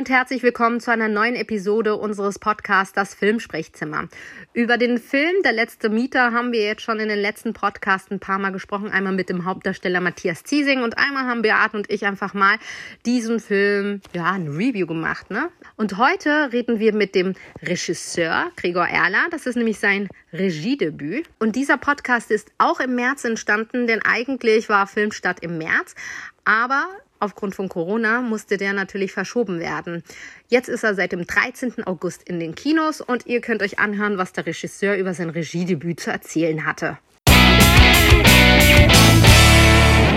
und herzlich willkommen zu einer neuen Episode unseres Podcasts Das Filmsprechzimmer. Über den Film Der letzte Mieter haben wir jetzt schon in den letzten Podcasts ein paar Mal gesprochen. Einmal mit dem Hauptdarsteller Matthias Ziesing und einmal haben Beate und ich einfach mal diesen Film, ja, ein Review gemacht, ne? Und heute reden wir mit dem Regisseur Gregor Erler. Das ist nämlich sein Regiedebüt. Und dieser Podcast ist auch im März entstanden, denn eigentlich war Filmstadt im März. Aber Aufgrund von Corona musste der natürlich verschoben werden. Jetzt ist er seit dem 13. August in den Kinos und ihr könnt euch anhören, was der Regisseur über sein Regiedebüt zu erzählen hatte.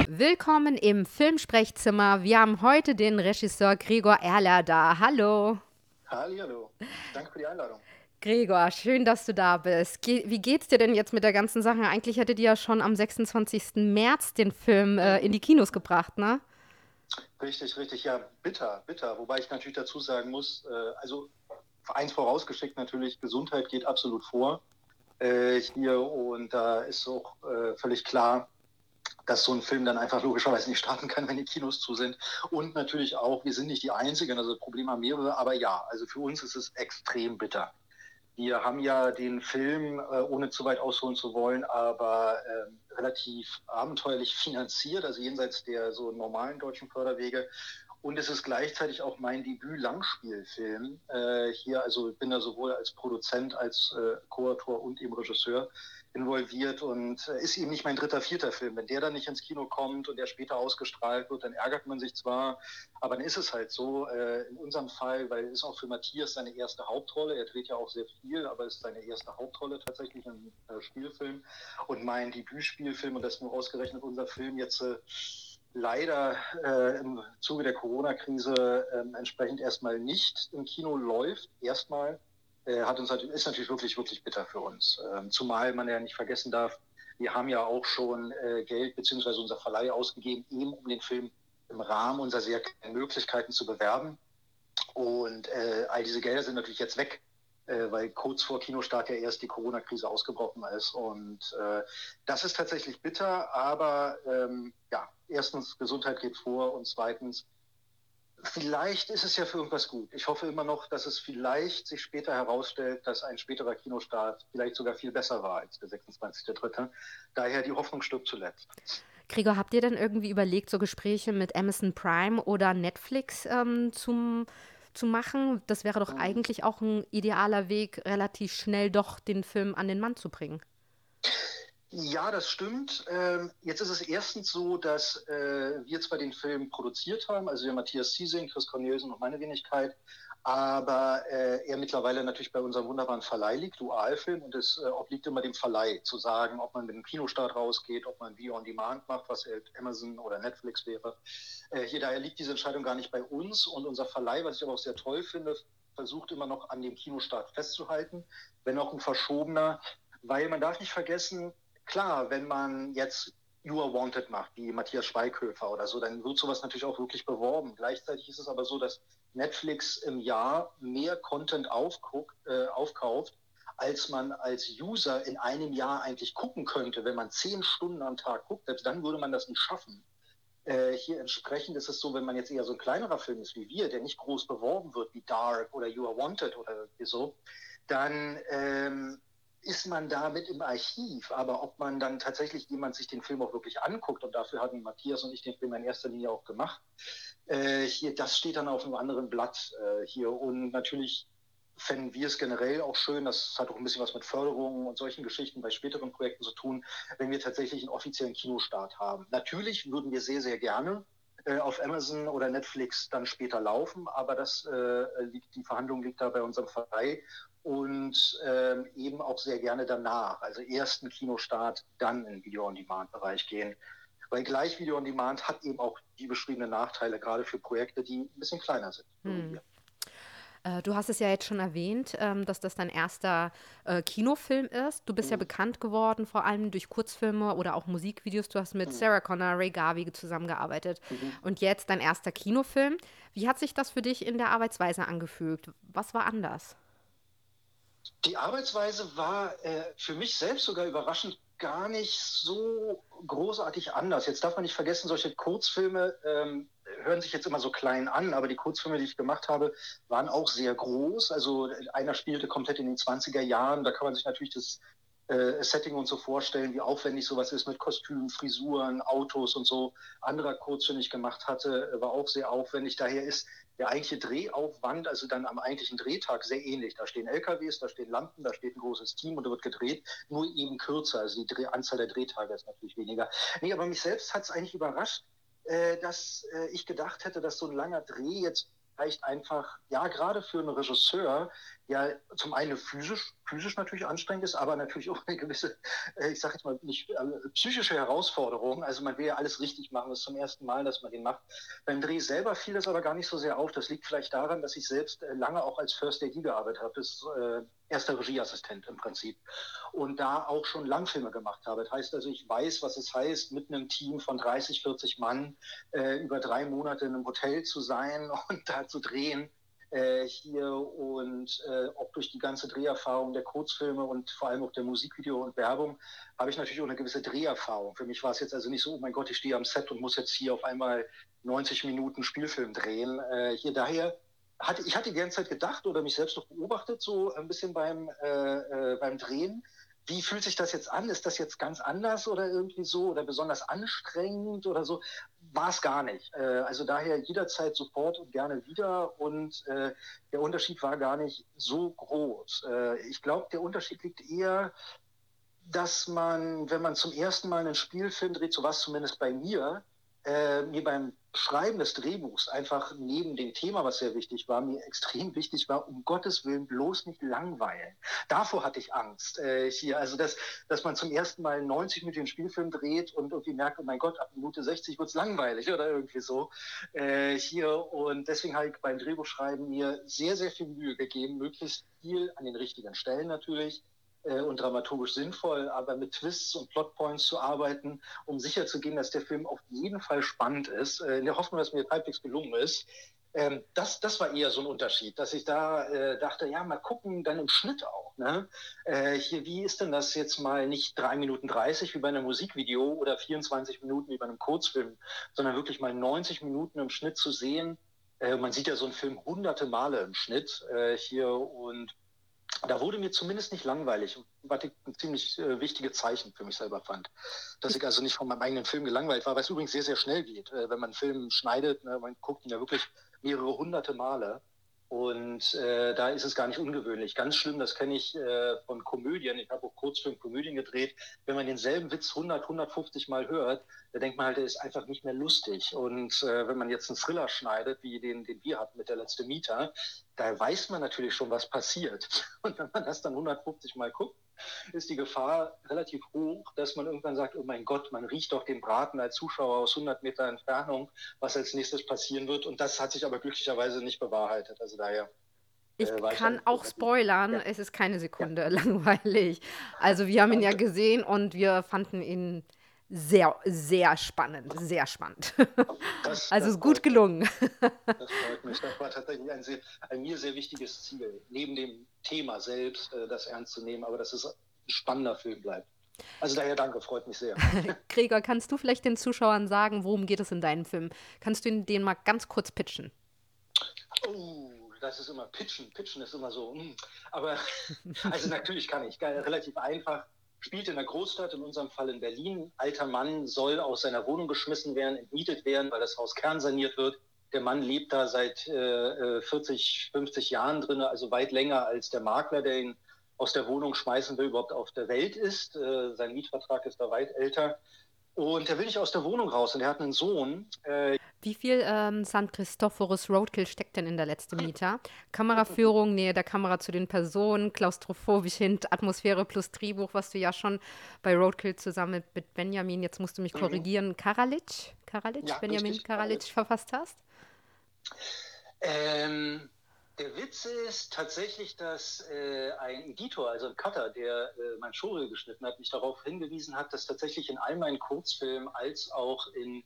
Willkommen im Filmsprechzimmer. Wir haben heute den Regisseur Gregor Erler da. Hallo. Hallo. Danke für die Einladung. Gregor, schön, dass du da bist. wie geht's dir denn jetzt mit der ganzen Sache? Eigentlich hättet ihr ja schon am 26. März den Film äh, in die Kinos gebracht, ne? Richtig, richtig, ja, bitter, bitter. Wobei ich natürlich dazu sagen muss, äh, also eins vorausgeschickt natürlich, Gesundheit geht absolut vor äh, hier und da ist auch äh, völlig klar, dass so ein Film dann einfach logischerweise nicht starten kann, wenn die Kinos zu sind. Und natürlich auch, wir sind nicht die Einzigen, also das Problem haben mehrere, aber ja, also für uns ist es extrem bitter. Wir haben ja den Film, äh, ohne zu weit ausholen zu wollen, aber äh, relativ abenteuerlich finanziert, also jenseits der so normalen deutschen Förderwege. Und es ist gleichzeitig auch mein Debüt-Langspielfilm. Äh, hier, also bin da sowohl als Produzent, als äh, Co-Autor und eben Regisseur involviert und äh, ist eben nicht mein dritter, vierter Film. Wenn der dann nicht ins Kino kommt und der später ausgestrahlt wird, dann ärgert man sich zwar, aber dann ist es halt so. Äh, in unserem Fall, weil es ist auch für Matthias seine erste Hauptrolle. Er dreht ja auch sehr viel, aber es ist seine erste Hauptrolle tatsächlich im äh, Spielfilm. Und mein Debütspielfilm, und das nur ausgerechnet unser Film jetzt leider äh, im Zuge der Corona-Krise äh, entsprechend erstmal nicht im Kino läuft. Erstmal hat uns ist natürlich wirklich, wirklich bitter für uns. Ähm, zumal man ja nicht vergessen darf, wir haben ja auch schon äh, Geld beziehungsweise unser Verleih ausgegeben, eben um den Film im Rahmen unserer sehr kleinen Möglichkeiten zu bewerben. Und äh, all diese Gelder sind natürlich jetzt weg, äh, weil kurz vor Kinostart ja erst die Corona-Krise ausgebrochen ist. Und äh, das ist tatsächlich bitter, aber ähm, ja, erstens, Gesundheit geht vor und zweitens, vielleicht ist es ja für irgendwas gut. Ich hoffe immer noch, dass es vielleicht sich später herausstellt, dass ein späterer Kinostart vielleicht sogar viel besser war als der 26.3. Daher die Hoffnung stirbt zuletzt. Gregor, habt ihr denn irgendwie überlegt, so Gespräche mit Amazon Prime oder Netflix ähm, zum, zu machen? Das wäre doch mhm. eigentlich auch ein idealer Weg, relativ schnell doch den Film an den Mann zu bringen. Ja, das stimmt. Ähm, jetzt ist es erstens so, dass äh, wir zwar den Film produziert haben, also der Matthias Ziesing, Chris Cornelsen und meine Wenigkeit, aber äh, er mittlerweile natürlich bei unserem wunderbaren Verleih liegt, Dualfilm, und es äh, obliegt immer dem Verleih zu sagen, ob man mit dem Kinostart rausgeht, ob man Video on Demand macht, was halt Amazon oder Netflix wäre. Äh, hier daher liegt diese Entscheidung gar nicht bei uns und unser Verleih, was ich aber auch sehr toll finde, versucht immer noch an dem Kinostart festzuhalten, wenn auch ein verschobener, weil man darf nicht vergessen, Klar, wenn man jetzt You Are Wanted macht, wie Matthias Schweighöfer oder so, dann wird sowas natürlich auch wirklich beworben. Gleichzeitig ist es aber so, dass Netflix im Jahr mehr Content aufguckt, äh, aufkauft, als man als User in einem Jahr eigentlich gucken könnte. Wenn man zehn Stunden am Tag guckt, selbst dann würde man das nicht schaffen. Äh, hier entsprechend ist es so, wenn man jetzt eher so ein kleinerer Film ist wie wir, der nicht groß beworben wird wie Dark oder You Are Wanted oder so, dann ähm, ist man damit im Archiv, aber ob man dann tatsächlich jemand sich den Film auch wirklich anguckt, und dafür hatten Matthias und ich den Film in erster Linie auch gemacht, äh, hier, das steht dann auf einem anderen Blatt äh, hier. Und natürlich fänden wir es generell auch schön, das hat auch ein bisschen was mit Förderungen und solchen Geschichten bei späteren Projekten zu tun, wenn wir tatsächlich einen offiziellen Kinostart haben. Natürlich würden wir sehr, sehr gerne äh, auf Amazon oder Netflix dann später laufen, aber das äh, liegt, die Verhandlung liegt da bei unserem Verein und ähm, eben auch sehr gerne danach. Also erst ein Kinostart, dann in Video-on-Demand-Bereich gehen. Weil gleich Video-on-Demand hat eben auch die beschriebenen Nachteile, gerade für Projekte, die ein bisschen kleiner sind. Hm. Äh, du hast es ja jetzt schon erwähnt, ähm, dass das dein erster äh, Kinofilm ist. Du bist mhm. ja bekannt geworden, vor allem durch Kurzfilme oder auch Musikvideos. Du hast mit mhm. Sarah Connor, Ray Garvey zusammengearbeitet. Mhm. Und jetzt dein erster Kinofilm. Wie hat sich das für dich in der Arbeitsweise angefühlt? Was war anders? Die Arbeitsweise war äh, für mich selbst sogar überraschend gar nicht so großartig anders. Jetzt darf man nicht vergessen, solche Kurzfilme ähm, hören sich jetzt immer so klein an, aber die Kurzfilme, die ich gemacht habe, waren auch sehr groß. Also einer spielte komplett in den 20er Jahren. Da kann man sich natürlich das äh, Setting und so vorstellen, wie aufwendig sowas ist mit Kostümen, Frisuren, Autos und so. Anderer Kurzfilm, den ich gemacht hatte, war auch sehr aufwendig. Daher ist der eigentliche Drehaufwand, also dann am eigentlichen Drehtag, sehr ähnlich. Da stehen LKWs, da stehen Lampen, da steht ein großes Team und da wird gedreht, nur eben kürzer. Also die Anzahl der Drehtage ist natürlich weniger. Nee, aber mich selbst hat es eigentlich überrascht, äh, dass äh, ich gedacht hätte, dass so ein langer Dreh jetzt vielleicht einfach, ja, gerade für einen Regisseur, ja, zum einen physisch, physisch natürlich anstrengend ist, aber natürlich auch eine gewisse, äh, ich sage jetzt mal nicht, äh, psychische Herausforderung. Also man will ja alles richtig machen, das ist zum ersten Mal, dass man den macht. Beim Dreh selber fiel das aber gar nicht so sehr auf. Das liegt vielleicht daran, dass ich selbst äh, lange auch als First AD gearbeitet habe, bis äh, erster Regieassistent im Prinzip. Und da auch schon Langfilme gemacht habe. Das heißt also, ich weiß, was es heißt, mit einem Team von 30, 40 Mann äh, über drei Monate in einem Hotel zu sein und da zu drehen äh, hier und äh, auch durch die ganze Dreherfahrung der Kurzfilme und vor allem auch der Musikvideo und Werbung habe ich natürlich auch eine gewisse Dreherfahrung. Für mich war es jetzt also nicht so, oh mein Gott, ich stehe am Set und muss jetzt hier auf einmal 90 Minuten Spielfilm drehen. Äh, hier daher hatte ich hatte die ganze Zeit gedacht oder mich selbst noch beobachtet, so ein bisschen beim, äh, äh, beim Drehen. Wie fühlt sich das jetzt an? Ist das jetzt ganz anders oder irgendwie so oder besonders anstrengend oder so? War es gar nicht. Äh, also daher jederzeit sofort und gerne wieder und äh, der Unterschied war gar nicht so groß. Äh, ich glaube, der Unterschied liegt eher, dass man, wenn man zum ersten Mal einen Spielfilm dreht, so war es zumindest bei mir, äh, mir beim Schreiben des Drehbuchs einfach neben dem Thema, was sehr wichtig war, mir extrem wichtig war, um Gottes Willen bloß nicht langweilen. Davor hatte ich Angst äh, hier. Also, dass, dass man zum ersten Mal 90 Minuten Spielfilm dreht und irgendwie merkt, oh mein Gott, ab Minute 60 wird es langweilig oder irgendwie so äh, hier. Und deswegen habe ich beim Drehbuchschreiben mir sehr, sehr viel Mühe gegeben, möglichst viel an den richtigen Stellen natürlich äh, und dramaturgisch sinnvoll, aber mit Twists und Plotpoints zu arbeiten, um sicherzugehen, dass der Film auf jeden Fall spannend ist, äh, in der Hoffnung, dass mir halbwegs gelungen ist. Ähm, das, das war eher so ein Unterschied, dass ich da äh, dachte, ja, mal gucken, dann im Schnitt auch. Ne? Äh, hier, wie ist denn das jetzt mal nicht drei Minuten 30 wie bei einem Musikvideo oder 24 Minuten wie bei einem Kurzfilm, sondern wirklich mal 90 Minuten im Schnitt zu sehen. Äh, man sieht ja so einen Film hunderte Male im Schnitt äh, hier und da wurde mir zumindest nicht langweilig, was ich ein ziemlich äh, wichtiges Zeichen für mich selber fand. Dass ich also nicht von meinem eigenen Film gelangweilt war, es übrigens sehr, sehr schnell geht. Äh, wenn man einen Film schneidet, ne, man guckt ihn ja wirklich mehrere hunderte Male. Und äh, da ist es gar nicht ungewöhnlich. Ganz schlimm, das kenne ich äh, von Komödien. Ich habe auch Kurzfilm Komödien gedreht. Wenn man denselben Witz 100, 150 Mal hört, da denkt man halt, der ist einfach nicht mehr lustig. Und äh, wenn man jetzt einen Thriller schneidet, wie den, den wir hatten mit der letzte Mieter, da weiß man natürlich schon, was passiert. Und wenn man das dann 150 Mal guckt, ist die Gefahr relativ hoch, dass man irgendwann sagt, oh mein Gott, man riecht doch den Braten als Zuschauer aus 100 Meter Entfernung, was als nächstes passieren wird. Und das hat sich aber glücklicherweise nicht bewahrheitet. Also daher. Ich äh, kann ich auch spoilern, ja. es ist keine Sekunde ja. langweilig. Also wir haben ihn ja gesehen und wir fanden ihn sehr, sehr spannend, sehr spannend. Das, also das ist gut gelungen. Das freut mich. Das war tatsächlich ein, sehr, ein, mir sehr wichtiges Ziel, neben dem Thema selbst äh, das ernst zu nehmen, aber dass es ein spannender Film bleibt. Also daher danke, freut mich sehr. Gregor, kannst du vielleicht den Zuschauern sagen, worum geht es in deinem Film? Kannst du den mal ganz kurz pitchen? Oh, das ist immer pitchen. Pitchen ist immer so. Mh. Hm. Aber also natürlich kann ich. Relativ einfach spielt in der Großstadt, in unserem Fall in Berlin. Alter Mann soll aus seiner Wohnung geschmissen werden, entmietet werden, weil das Haus kernsaniert wird. Der Mann lebt da seit äh, 40, 50 Jahren drin, also weit länger als der Makler, der ihn aus der Wohnung schmeißen will, überhaupt auf der Welt ist. Äh, sein Mietvertrag ist da weit älter. Und er will nicht aus der Wohnung raus und er hat einen Sohn. Äh, Wie viel ähm, St. Christophorus Roadkill steckt denn in der letzten Mieter? Kameraführung, Nähe der Kamera zu den Personen, klaustrophobisch hin, Atmosphäre plus Drehbuch, was du ja schon bei Roadkill zusammen mit Benjamin, jetzt musst du mich mhm. korrigieren, Karalic, Karalic, ja, Benjamin richtig, Karalic verfasst hast? Ähm, der Witz ist tatsächlich, dass äh, ein Editor, also ein Cutter, der äh, mein Showreel geschnitten hat, mich darauf hingewiesen hat, dass tatsächlich in all meinen Kurzfilmen als auch in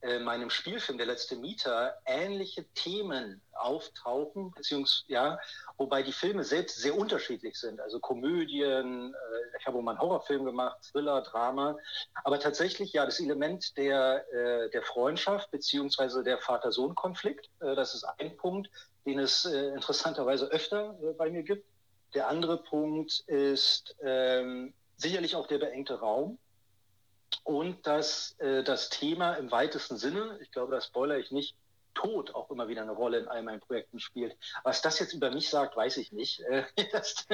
äh, meinem Spielfilm Der letzte Mieter ähnliche Themen auftauchen, beziehungsweise, ja, wobei die Filme selbst sehr unterschiedlich sind. Also Komödien, äh, ich habe mal einen Horrorfilm gemacht, Thriller, Drama, aber tatsächlich ja das Element der, äh, der Freundschaft beziehungsweise der Vater-Sohn-Konflikt, äh, das ist ein Punkt, den es äh, interessanterweise öfter bei mir gibt. Der andere Punkt ist ähm, sicherlich auch der beengte Raum und dass äh, das Thema im weitesten Sinne, ich glaube, das spoilere ich nicht, Tod auch immer wieder eine Rolle in all meinen Projekten spielt. Was das jetzt über mich sagt, weiß ich nicht, äh, dass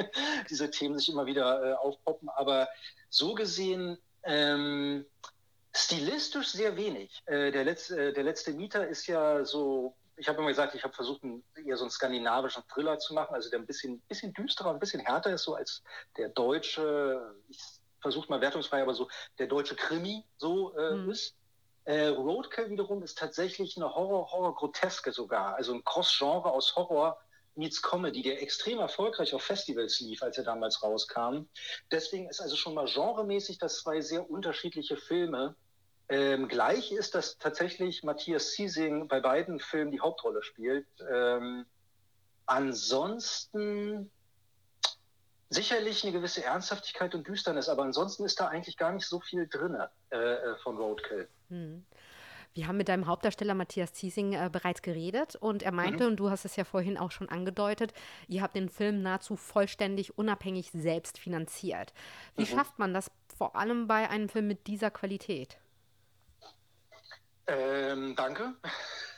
diese Themen sich immer wieder äh, aufpoppen. Aber so gesehen ähm, stilistisch sehr wenig. Äh, der, letzte, äh, der letzte Mieter ist ja so ich habe immer gesagt, ich habe versucht, eher so einen skandinavischen Thriller zu machen, also der ein bisschen, bisschen düsterer, ein bisschen härter ist, so als der deutsche, ich versuche mal wertungsfrei, aber so der deutsche Krimi so äh, mhm. ist. Äh, Roadkill wiederum ist tatsächlich eine Horror-Horror-Groteske sogar, also ein Cross-Genre aus Horror meets Comedy, der extrem erfolgreich auf Festivals lief, als er damals rauskam. Deswegen ist also schon mal genremäßig das zwei sehr unterschiedliche Filme. Ähm, gleich ist, dass tatsächlich Matthias Ziesing bei beiden Filmen die Hauptrolle spielt. Ähm, ansonsten sicherlich eine gewisse Ernsthaftigkeit und Düsternis, aber ansonsten ist da eigentlich gar nicht so viel drin äh, äh, von Roadkill. Hm. Wir haben mit deinem Hauptdarsteller Matthias Ziesing äh, bereits geredet und er meinte, mhm. und du hast es ja vorhin auch schon angedeutet, ihr habt den Film nahezu vollständig unabhängig selbst finanziert. Wie mhm. schafft man das vor allem bei einem Film mit dieser Qualität? Ähm, danke.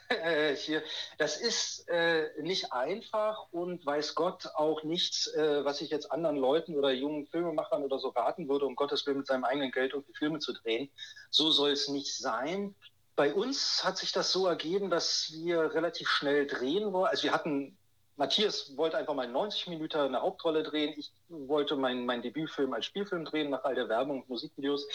Äh, hier, das ist äh, nicht einfach und weiß Gott auch nichts, äh, was ich jetzt anderen Leuten oder jungen Filmemachern oder so raten würde, um Gottes Willen mit seinem eigenen Geld irgendwie Filme zu drehen. So soll es nicht sein. Bei uns hat sich das so ergeben, dass wir relativ schnell drehen wollen. Also wir hatten Matthias wollte einfach mal 90 Minuten eine Hauptrolle drehen. Ich wollte meinen mein Debütfilm als Spielfilm drehen, nach all der Werbung und Musikvideos.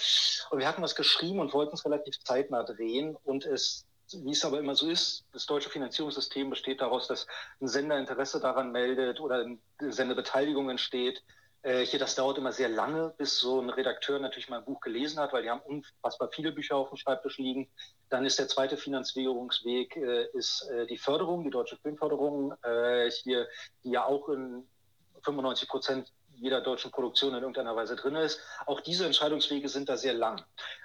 Und wir hatten was geschrieben und wollten es relativ zeitnah drehen. Und es, wie es aber immer so ist, das deutsche Finanzierungssystem besteht daraus, dass ein Sender Interesse daran meldet oder eine Sendebeteiligung entsteht äh, hier, das dauert immer sehr lange, bis so ein Redakteur natürlich mal ein Buch gelesen hat, weil die haben unfassbar viele Bücher auf dem Schreibtisch liegen. Dann ist der zweite Finanzierungsweg äh, ist äh, die Förderung, die deutsche Filmförderung, äh, hier, die ja auch in 95 Prozent jeder deutschen Produktion in irgendeiner Weise drin ist. Auch diese Entscheidungswege sind da sehr lang.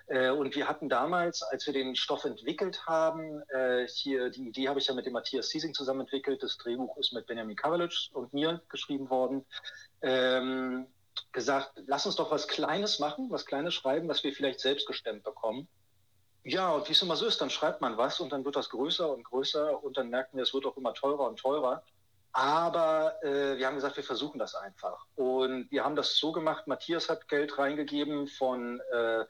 Äh, und wir hatten damals, als wir den Stoff entwickelt haben, äh, hier die Idee habe ich ja mit dem Matthias Siesing zusammen entwickelt. Das Drehbuch ist mit Benjamin Kavalic und mir geschrieben worden ähm, gesagt, lass uns doch was Kleines machen, was Kleines schreiben, was wir vielleicht selbst gestemmt bekommen. Ja, und wie es immer so ist, dann schreibt man was und dann wird das größer und größer und dann merken wir, es wird auch immer teurer und teurer. Aber äh, wir haben gesagt, wir versuchen das einfach. Und wir haben das so gemacht, Matthias hat Geld reingegeben von äh,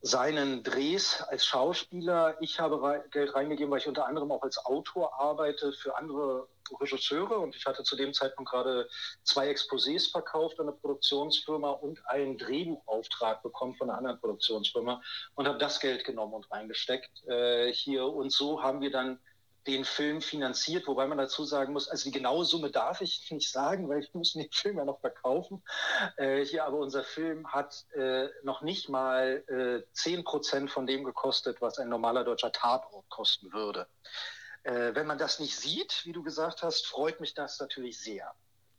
seinen Drehs als Schauspieler. Ich habe Geld reingegeben, weil ich unter anderem auch als Autor arbeite für andere Regisseure und ich hatte zu dem Zeitpunkt gerade zwei Exposés verkauft an eine Produktionsfirma und einen Drehbuchauftrag bekommen von einer anderen Produktionsfirma und habe das Geld genommen und reingesteckt äh, hier. Und so haben wir dann den Film finanziert, wobei man dazu sagen muss, also die genaue Summe darf ich nicht sagen, weil ich muss den Film ja noch verkaufen. Äh, hier aber unser Film hat äh, noch nicht mal äh, 10 Prozent von dem gekostet, was ein normaler deutscher Tatort kosten würde. Äh, wenn man das nicht sieht, wie du gesagt hast, freut mich das natürlich sehr.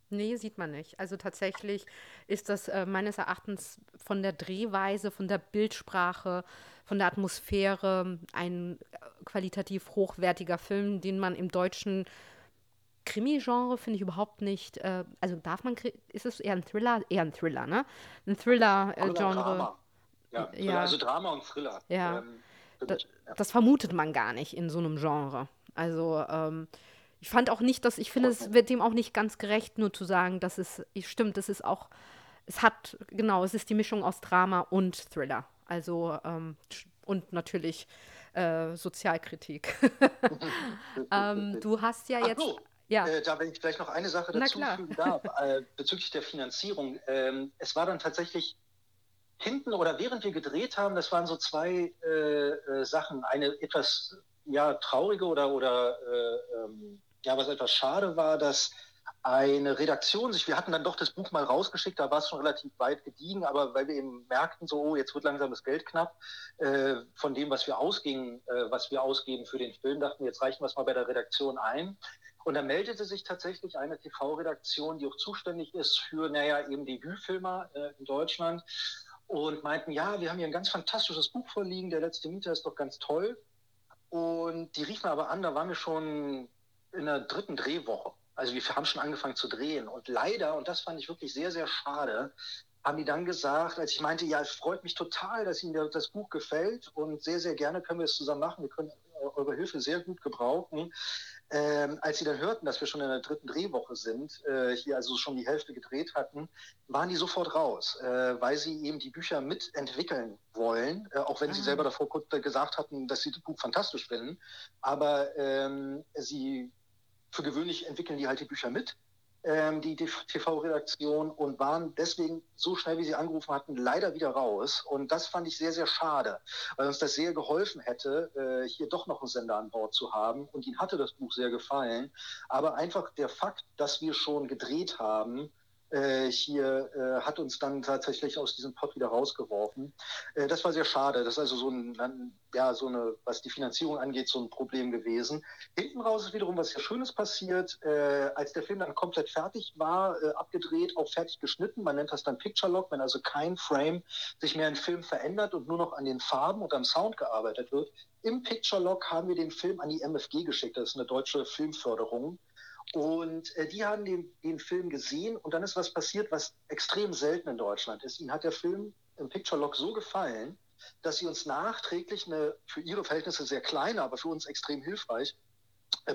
Nee, sieht man nicht. Also tatsächlich ist das äh, meines Erachtens von der Drehweise, von der Bildsprache, von der Atmosphäre ein äh, qualitativ hochwertiger Film, den man im deutschen Krimi-Genre finde ich überhaupt nicht. Äh, also darf man, ist es eher ein Thriller? Eher ein Thriller, ne? Ein Thriller-Genre. Äh, ja, ja, also Drama und Thriller. Ja. Ähm, das, das, vermutet man gar nicht in so einem Genre. Also, ähm, ich fand auch nicht, dass, ich finde, es wird dem auch nicht ganz gerecht, nur zu sagen, dass es, stimmt, es ist auch, es hat, genau, es ist die Mischung aus Drama und Thriller. Also, ähm, und natürlich äh, Sozialkritik. ähm, du hast ja jetzt. So, ja. Äh, da, wenn ich vielleicht noch eine Sache dazu fügen darf, äh, bezüglich der Finanzierung. Ähm, es war dann tatsächlich hinten oder während wir gedreht haben, das waren so zwei äh, äh, Sachen. Eine etwas ja, traurige oder, oder äh, ähm, ja, was etwas schade war, dass eine Redaktion sich, wir hatten dann doch das Buch mal rausgeschickt, da war es schon relativ weit gediegen, aber weil wir eben merkten, so, oh, jetzt wird langsam das Geld knapp, äh, von dem, was wir ausgingen, äh, was wir ausgeben für den Film, dachten wir, jetzt reichen wir es mal bei der Redaktion ein. Und da meldete sich tatsächlich eine TV-Redaktion, die auch zuständig ist für, naja, eben Debütfilmer äh, in Deutschland und meinten, ja, wir haben hier ein ganz fantastisches Buch vorliegen, der letzte Mieter ist doch ganz toll. Und die riefen aber an, da waren wir schon in der dritten Drehwoche. Also wir haben schon angefangen zu drehen. Und leider, und das fand ich wirklich sehr, sehr schade, haben die dann gesagt, als ich meinte, ja, es freut mich total, dass Ihnen das Buch gefällt und sehr, sehr gerne können wir es zusammen machen. Wir können eure Hilfe sehr gut gebrauchen. Ähm, als sie dann hörten, dass wir schon in der dritten Drehwoche sind, äh, hier also schon die Hälfte gedreht hatten, waren die sofort raus, äh, weil sie eben die Bücher mitentwickeln wollen, äh, auch wenn ah. sie selber davor gesagt hatten, dass sie das Buch fantastisch finden. Aber ähm, sie für gewöhnlich entwickeln die halt die Bücher mit ähm, die TV-Redaktion und waren deswegen so schnell, wie sie angerufen hatten, leider wieder raus. Und das fand ich sehr, sehr schade, weil uns das sehr geholfen hätte, äh, hier doch noch einen Sender an Bord zu haben. Und ihnen hatte das Buch sehr gefallen. Aber einfach der Fakt, dass wir schon gedreht haben, äh, hier äh, hat uns dann tatsächlich aus diesem Pott wieder rausgeworfen. Äh, das war sehr schade. Das ist also so ein, ja, so eine, was die Finanzierung angeht, so ein Problem gewesen. Hinten raus ist wiederum was sehr Schönes passiert. Äh, als der Film dann komplett fertig war, äh, abgedreht, auch fertig geschnitten, man nennt das dann Picture Lock, wenn also kein Frame sich mehr im Film verändert und nur noch an den Farben und am Sound gearbeitet wird. Im Picture Lock haben wir den Film an die MFG geschickt. Das ist eine deutsche Filmförderung. Und äh, die haben den, den Film gesehen und dann ist was passiert, was extrem selten in Deutschland ist. Ihnen hat der Film im Picture Log so gefallen, dass sie uns nachträglich eine für ihre Verhältnisse sehr kleine, aber für uns extrem hilfreich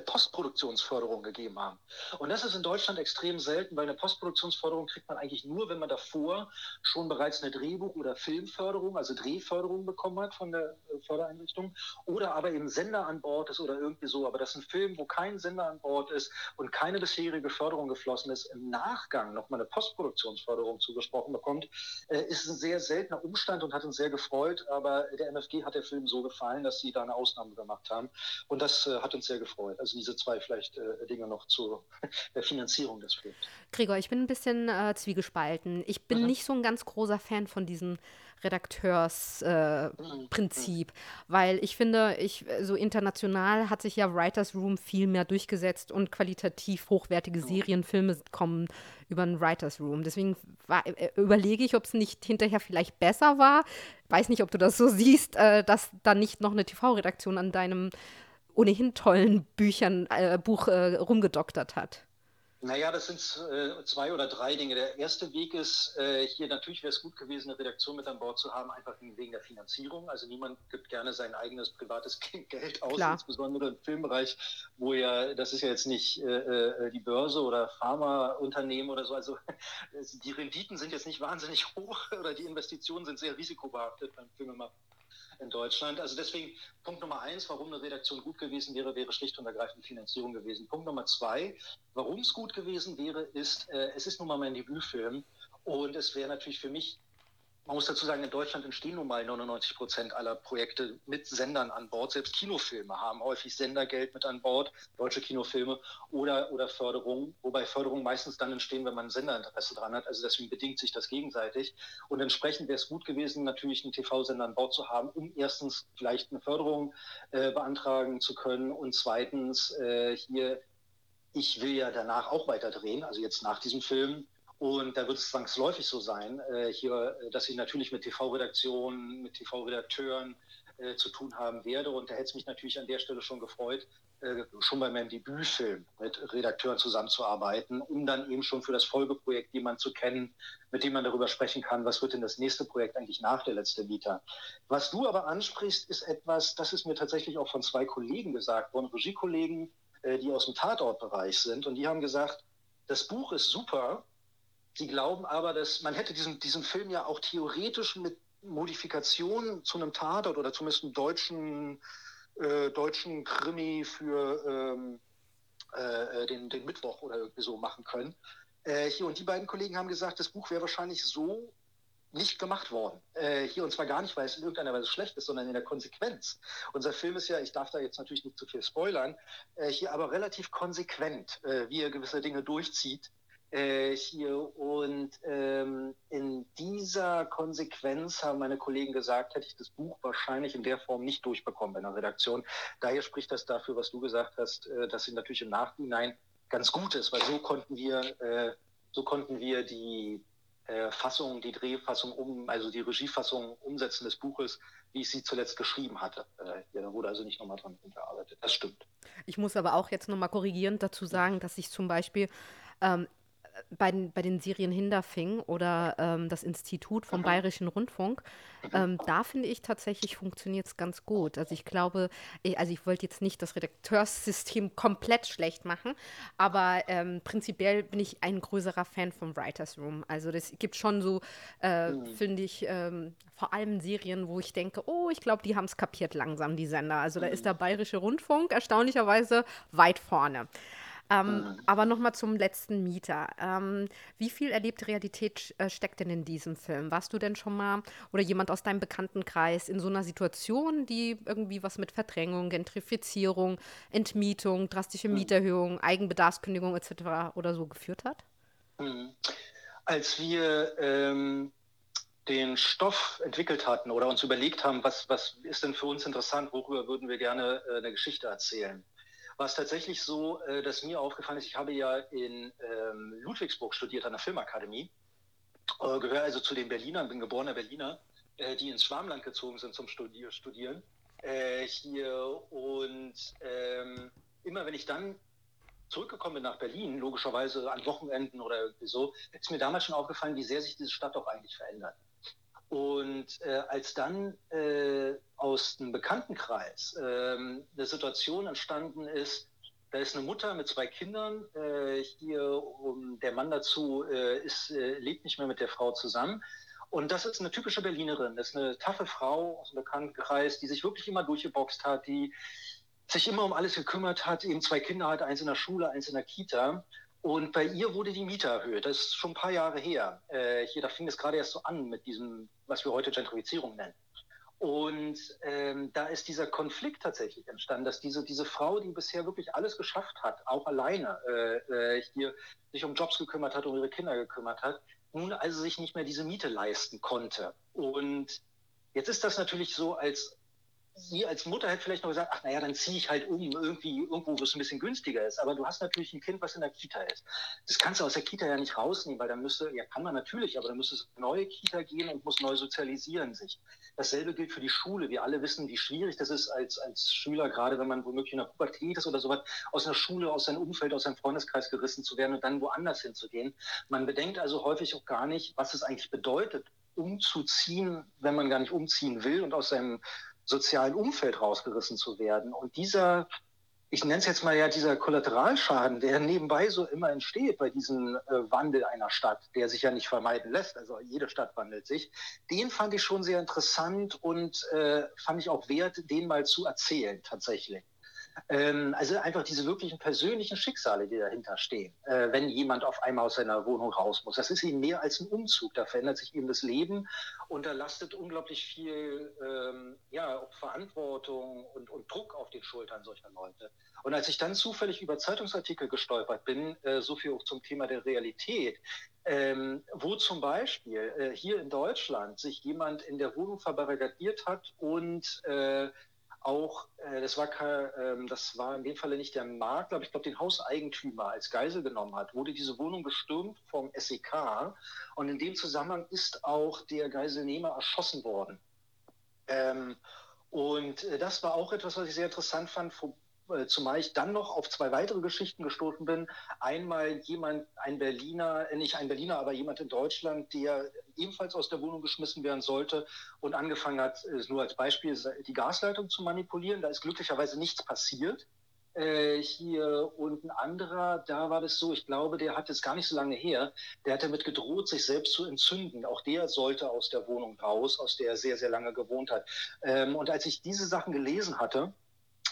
Postproduktionsförderung gegeben haben. Und das ist in Deutschland extrem selten, weil eine Postproduktionsförderung kriegt man eigentlich nur, wenn man davor schon bereits eine Drehbuch- oder Filmförderung, also Drehförderung bekommen hat von der äh, Fördereinrichtung oder aber eben Sender an Bord ist oder irgendwie so. Aber das ist ein Film, wo kein Sender an Bord ist und keine bisherige Förderung geflossen ist, im Nachgang nochmal eine Postproduktionsförderung zugesprochen bekommt, äh, ist ein sehr seltener Umstand und hat uns sehr gefreut. Aber der MFG hat der Film so gefallen, dass sie da eine Ausnahme gemacht haben. Und das hat uns sehr gefreut. Also diese zwei vielleicht äh, Dinge noch zur Finanzierung des Films. Gregor, ich bin ein bisschen äh, zwiegespalten. Ich bin mhm. nicht so ein ganz großer Fan von diesem Redakteursprinzip, äh, mhm. weil ich finde, ich so international hat sich ja Writers Room viel mehr durchgesetzt und qualitativ hochwertige mhm. Serienfilme kommen über einen Writers Room. Deswegen war, äh, überlege ich, ob es nicht hinterher vielleicht besser war. Weiß nicht, ob du das so siehst, äh, dass da nicht noch eine TV-Redaktion an deinem ohnehin tollen Büchern, äh, Buch äh, rumgedoktert hat? Naja, das sind äh, zwei oder drei Dinge. Der erste Weg ist, äh, hier natürlich wäre es gut gewesen, eine Redaktion mit an Bord zu haben, einfach wegen der Finanzierung. Also niemand gibt gerne sein eigenes privates Geld aus, Klar. insbesondere im Filmbereich, wo ja, das ist ja jetzt nicht äh, äh die Börse oder Pharmaunternehmen oder so. Also die Renditen sind jetzt nicht wahnsinnig hoch oder die Investitionen sind sehr risikobehaftet beim Filmemachen in Deutschland. Also deswegen Punkt Nummer eins, warum eine Redaktion gut gewesen wäre, wäre schlicht und ergreifend Finanzierung gewesen. Punkt Nummer zwei, warum es gut gewesen wäre, ist, äh, es ist nun mal mein Debütfilm und es wäre natürlich für mich man muss dazu sagen, in Deutschland entstehen nun mal 99 Prozent aller Projekte mit Sendern an Bord. Selbst Kinofilme haben häufig Sendergeld mit an Bord, deutsche Kinofilme oder, oder Förderung, wobei Förderungen meistens dann entstehen, wenn man ein Senderinteresse dran hat. Also deswegen bedingt sich das gegenseitig. Und entsprechend wäre es gut gewesen, natürlich einen TV-Sender an Bord zu haben, um erstens vielleicht eine Förderung äh, beantragen zu können und zweitens äh, hier ich will ja danach auch weiter drehen, also jetzt nach diesem Film und da wird es zwangsläufig so sein, äh, hier, äh, dass ich natürlich mit TV-Redaktionen, mit TV-Redakteuren äh, zu tun haben werde. Und da hätte es mich natürlich an der Stelle schon gefreut, äh, schon bei meinem Debütfilm mit Redakteuren zusammenzuarbeiten, um dann eben schon für das Folgeprojekt jemanden zu kennen, mit dem man darüber sprechen kann, was wird denn das nächste Projekt eigentlich nach der letzte Vita. Was du aber ansprichst, ist etwas, das ist mir tatsächlich auch von zwei Kollegen gesagt worden, Regiekollegen, äh, die aus dem Tatortbereich sind. Und die haben gesagt, das Buch ist super, Sie glauben aber, dass man hätte diesen, diesen Film ja auch theoretisch mit Modifikationen zu einem Tatort oder zumindest einem deutschen, äh, deutschen Krimi für ähm, äh, den, den Mittwoch oder irgendwie so machen können. Äh, hier, und die beiden Kollegen haben gesagt, das Buch wäre wahrscheinlich so nicht gemacht worden. Äh, hier und zwar gar nicht, weil es in irgendeiner Weise schlecht ist, sondern in der Konsequenz. Unser Film ist ja, ich darf da jetzt natürlich nicht zu viel spoilern, äh, hier aber relativ konsequent, äh, wie er gewisse Dinge durchzieht. Äh, hier und ähm, in dieser Konsequenz haben meine Kollegen gesagt, hätte ich das Buch wahrscheinlich in der Form nicht durchbekommen bei einer Redaktion. Daher spricht das dafür, was du gesagt hast, äh, dass sie natürlich im Nachhinein ganz gut ist, weil so konnten wir, äh, so konnten wir die äh, Fassung, die Drehfassung um, also die Regiefassung umsetzen des Buches, wie ich sie zuletzt geschrieben hatte. Äh, ja, da wurde also nicht nochmal dran gearbeitet. Das stimmt. Ich muss aber auch jetzt nochmal korrigierend dazu sagen, dass ich zum Beispiel ähm, bei den, bei den Serien Hinterfing oder ähm, das Institut vom Bayerischen Rundfunk, ähm, da finde ich tatsächlich funktioniert es ganz gut. Also ich glaube, eh, also ich wollte jetzt nicht das Redakteurssystem komplett schlecht machen, aber ähm, prinzipiell bin ich ein größerer Fan vom Writers Room. Also das gibt schon so, äh, mhm. finde ich, ähm, vor allem Serien, wo ich denke, oh, ich glaube, die haben es kapiert langsam, die Sender. Also da ist mhm. der Bayerische Rundfunk erstaunlicherweise weit vorne. Ähm, mhm. Aber nochmal zum letzten Mieter. Ähm, wie viel erlebte Realität äh, steckt denn in diesem Film? Warst du denn schon mal oder jemand aus deinem Bekanntenkreis in so einer Situation, die irgendwie was mit Verdrängung, Gentrifizierung, Entmietung, drastische mhm. Mieterhöhung, Eigenbedarfskündigung etc. oder so geführt hat? Mhm. Als wir ähm, den Stoff entwickelt hatten oder uns überlegt haben, was, was ist denn für uns interessant, worüber würden wir gerne äh, eine Geschichte erzählen, war es tatsächlich so, äh, dass mir aufgefallen ist, ich habe ja in ähm, Ludwigsburg studiert an der Filmakademie, äh, gehöre also zu den Berlinern, bin geborener Berliner, äh, die ins Schwarmland gezogen sind zum Studier Studieren hier. Und ähm, immer wenn ich dann zurückgekommen bin nach Berlin, logischerweise an Wochenenden oder irgendwie so, ist mir damals schon aufgefallen, wie sehr sich diese Stadt auch eigentlich verändert. Und äh, als dann äh, aus dem Bekanntenkreis äh, eine Situation entstanden ist, da ist eine Mutter mit zwei Kindern, äh, hier um, der Mann dazu äh, ist, äh, lebt nicht mehr mit der Frau zusammen. Und das ist eine typische Berlinerin, das ist eine taffe Frau aus dem Bekanntenkreis, die sich wirklich immer durchgeboxt hat, die sich immer um alles gekümmert hat, eben zwei Kinder hat, eins in der Schule, eins in der Kita. Und bei ihr wurde die Miete erhöht. Das ist schon ein paar Jahre her. Äh, hier, da fing es gerade erst so an mit diesem, was wir heute Gentrifizierung nennen. Und ähm, da ist dieser Konflikt tatsächlich entstanden, dass diese, diese Frau, die bisher wirklich alles geschafft hat, auch alleine äh, äh hier sich um Jobs gekümmert hat, um ihre Kinder gekümmert hat, nun also sich nicht mehr diese Miete leisten konnte. Und jetzt ist das natürlich so als sie als Mutter hätte vielleicht noch gesagt, ach naja, dann ziehe ich halt um, irgendwie irgendwo, wo es ein bisschen günstiger ist. Aber du hast natürlich ein Kind, was in der Kita ist. Das kannst du aus der Kita ja nicht rausnehmen, weil dann müsste, ja kann man natürlich, aber dann müsste es eine neue Kita gehen und muss neu sozialisieren sich. Dasselbe gilt für die Schule. Wir alle wissen, wie schwierig das ist als, als Schüler, gerade wenn man womöglich in der Pubertät ist oder sowas, aus einer Schule, aus seinem Umfeld, aus seinem Freundeskreis gerissen zu werden und dann woanders hinzugehen. Man bedenkt also häufig auch gar nicht, was es eigentlich bedeutet, umzuziehen, wenn man gar nicht umziehen will und aus seinem sozialen Umfeld rausgerissen zu werden. Und dieser, ich nenne es jetzt mal ja dieser Kollateralschaden, der nebenbei so immer entsteht bei diesem äh, Wandel einer Stadt, der sich ja nicht vermeiden lässt, also jede Stadt wandelt sich, den fand ich schon sehr interessant und äh, fand ich auch wert, den mal zu erzählen tatsächlich. Ähm, also einfach diese wirklichen persönlichen Schicksale, die dahinter stehen, äh, wenn jemand auf einmal aus seiner Wohnung raus muss. Das ist eben mehr als ein Umzug. Da verändert sich eben das Leben und da lastet unglaublich viel ähm, ja, Verantwortung und, und, Druck auf den Schultern solcher Leute. Und als ich dann zufällig über Zeitungsartikel gestolpert bin, äh, so viel auch zum Thema der Realität, ähm, wo zum Beispiel äh, hier in Deutschland sich jemand in der Wohnung verbarrikadiert hat und äh, auch, äh, das, war, äh, das war in dem Falle nicht der Makler, aber ich glaube, den Hauseigentümer als Geisel genommen hat, wurde diese Wohnung gestürmt vom SEK und in dem Zusammenhang ist auch der Geiselnehmer erschossen worden. Ähm, und äh, das war auch etwas, was ich sehr interessant fand, zumal ich dann noch auf zwei weitere Geschichten gestoßen bin. Einmal jemand, ein Berliner, äh, nicht ein Berliner, aber jemand in Deutschland, der ebenfalls aus der Wohnung geschmissen werden sollte und angefangen hat, äh, nur als Beispiel, die Gasleitung zu manipulieren. Da ist glücklicherweise nichts passiert. Äh, hier und ein anderer, da war das so, ich glaube, der hat es gar nicht so lange her, der hat damit gedroht, sich selbst zu entzünden. Auch der sollte aus der Wohnung raus, aus der er sehr, sehr lange gewohnt hat. Ähm, und als ich diese Sachen gelesen hatte,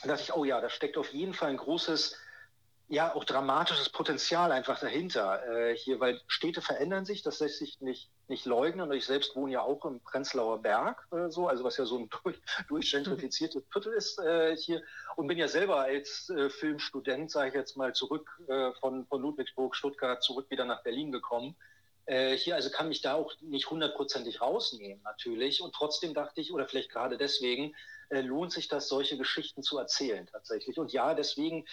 dachte ich, oh ja, da steckt auf jeden Fall ein großes ja auch dramatisches Potenzial einfach dahinter äh, hier, weil Städte verändern sich, das lässt sich nicht, nicht leugnen. Und ich selbst wohne ja auch im Prenzlauer Berg, äh, so, also was ja so ein durch, durchgentrifiziertes Viertel ist äh, hier und bin ja selber als äh, Filmstudent, sage ich jetzt mal, zurück äh, von, von Ludwigsburg, Stuttgart, zurück wieder nach Berlin gekommen. Äh, hier also kann mich da auch nicht hundertprozentig rausnehmen natürlich. Und trotzdem dachte ich, oder vielleicht gerade deswegen, lohnt sich das, solche Geschichten zu erzählen tatsächlich. Und ja, deswegen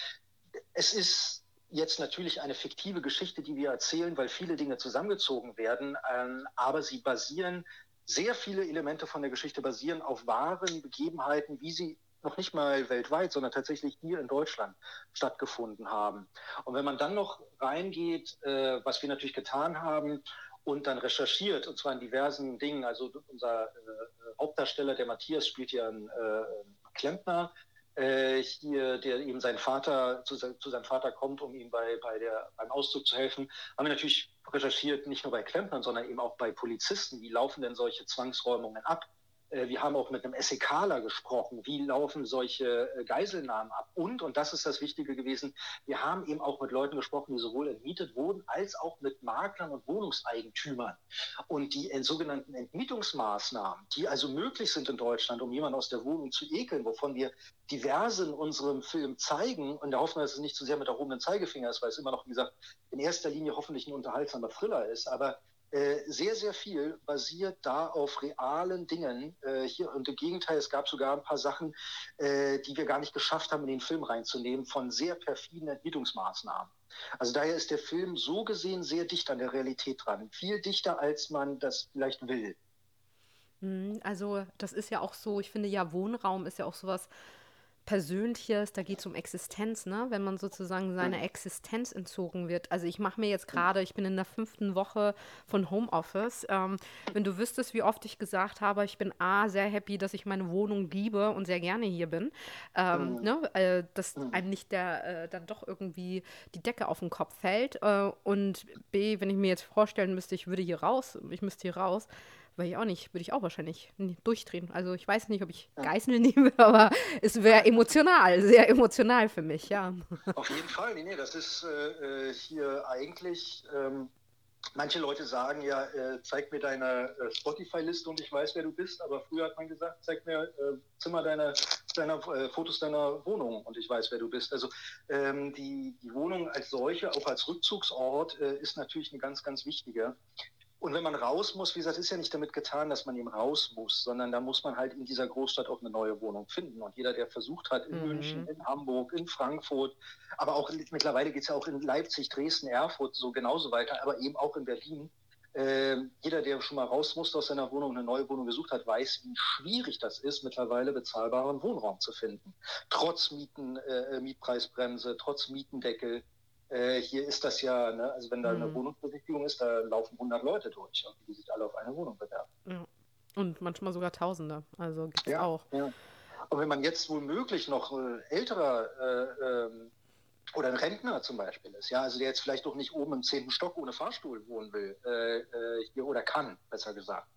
es ist jetzt natürlich eine fiktive Geschichte, die wir erzählen, weil viele Dinge zusammengezogen werden, ähm, aber sie basieren, sehr viele Elemente von der Geschichte basieren auf wahren Begebenheiten, wie sie noch nicht mal weltweit, sondern tatsächlich hier in Deutschland stattgefunden haben. Und wenn man dann noch reingeht, äh, was wir natürlich getan haben, und dann recherchiert, und zwar in diversen Dingen. Also unser äh, Hauptdarsteller, der Matthias, spielt ja einen äh, Klempner, äh, hier, der eben sein Vater zu, zu, seinem Vater kommt, um ihm bei, bei der, beim Auszug zu helfen, haben wir natürlich recherchiert, nicht nur bei Klempnern, sondern eben auch bei Polizisten. Wie laufen denn solche Zwangsräumungen ab? Äh, wir haben auch mit einem SEKler gesprochen. Wie laufen solche äh, Geiselnahmen ab? Und, und das ist das Wichtige gewesen, wir haben eben auch mit Leuten gesprochen, die sowohl entmietet wurden, als auch mit Maklern und Wohnungseigentümern. Und die sogenannten Entmietungsmaßnahmen, die also möglich sind in Deutschland, um jemanden aus der Wohnung zu ekeln, wovon wir diverse in unserem Film zeigen, und der Hoffnung, dass es nicht zu sehr mit erhobenen Zeigefinger ist, weil es immer noch, wie gesagt, in erster Linie hoffentlich ein unterhaltsamer Thriller ist, aber äh, sehr, sehr viel basiert da auf realen Dingen. Äh, hier, und im Gegenteil, es gab sogar ein paar Sachen, äh, die wir gar nicht geschafft haben, in den Film reinzunehmen, von sehr perfiden Entmietungsmaßnahmen. Also daher ist der Film so gesehen sehr dicht an der Realität dran. Viel dichter, als man das vielleicht will. Mhm, also das ist ja auch so, ich finde ja, Wohnraum ist ja auch sowas, Persönliches, da geht es um Existenz, ne? wenn man sozusagen seine Existenz entzogen wird. Also ich mache mir jetzt gerade, ich bin in der fünften Woche von Homeoffice. Ähm, wenn du wüsstest, wie oft ich gesagt habe, ich bin A, sehr happy, dass ich meine Wohnung liebe und sehr gerne hier bin, ähm, mhm. ne? Äh, dass mhm. einem nicht der, äh, dann doch irgendwie die Decke auf den Kopf fällt. Äh, und B, wenn ich mir jetzt vorstellen müsste, ich würde hier raus, ich müsste hier raus, Weiß ich auch nicht, würde ich auch wahrscheinlich durchdrehen. Also ich weiß nicht, ob ich Geißel nehme, aber es wäre emotional, sehr emotional für mich, ja. Auf jeden Fall, nee, nee, das ist äh, äh, hier eigentlich, ähm, manche Leute sagen ja, äh, zeig mir deine äh, Spotify-Liste und ich weiß, wer du bist, aber früher hat man gesagt, zeig mir äh, Zimmer deiner, deiner äh, Fotos deiner Wohnung und ich weiß, wer du bist. Also ähm, die, die Wohnung als solche, auch als Rückzugsort, ist natürlich eine ganz, ganz wichtige. Und wenn man raus muss, wie gesagt, ist ja nicht damit getan, dass man eben raus muss, sondern da muss man halt in dieser Großstadt auch eine neue Wohnung finden. Und jeder, der versucht hat, in mhm. München, in Hamburg, in Frankfurt, aber auch mittlerweile geht es ja auch in Leipzig, Dresden, Erfurt so genauso weiter, aber eben auch in Berlin. Äh, jeder, der schon mal raus musste aus seiner Wohnung, eine neue Wohnung gesucht hat, weiß, wie schwierig das ist, mittlerweile bezahlbaren Wohnraum zu finden. Trotz Mieten, äh, Mietpreisbremse, trotz Mietendeckel. Äh, hier ist das ja, ne, also wenn da mhm. eine Wohnungsbesichtigung ist, da laufen 100 Leute durch, die sich alle auf eine Wohnung bewerben. Ja. Und manchmal sogar Tausende, also gibt es ja, auch. Ja. Und wenn man jetzt womöglich noch äh, älterer äh, ähm, oder ein Rentner zum Beispiel ist, ja, also der jetzt vielleicht doch nicht oben im zehnten Stock ohne Fahrstuhl wohnen will, äh, äh hier oder kann, besser gesagt,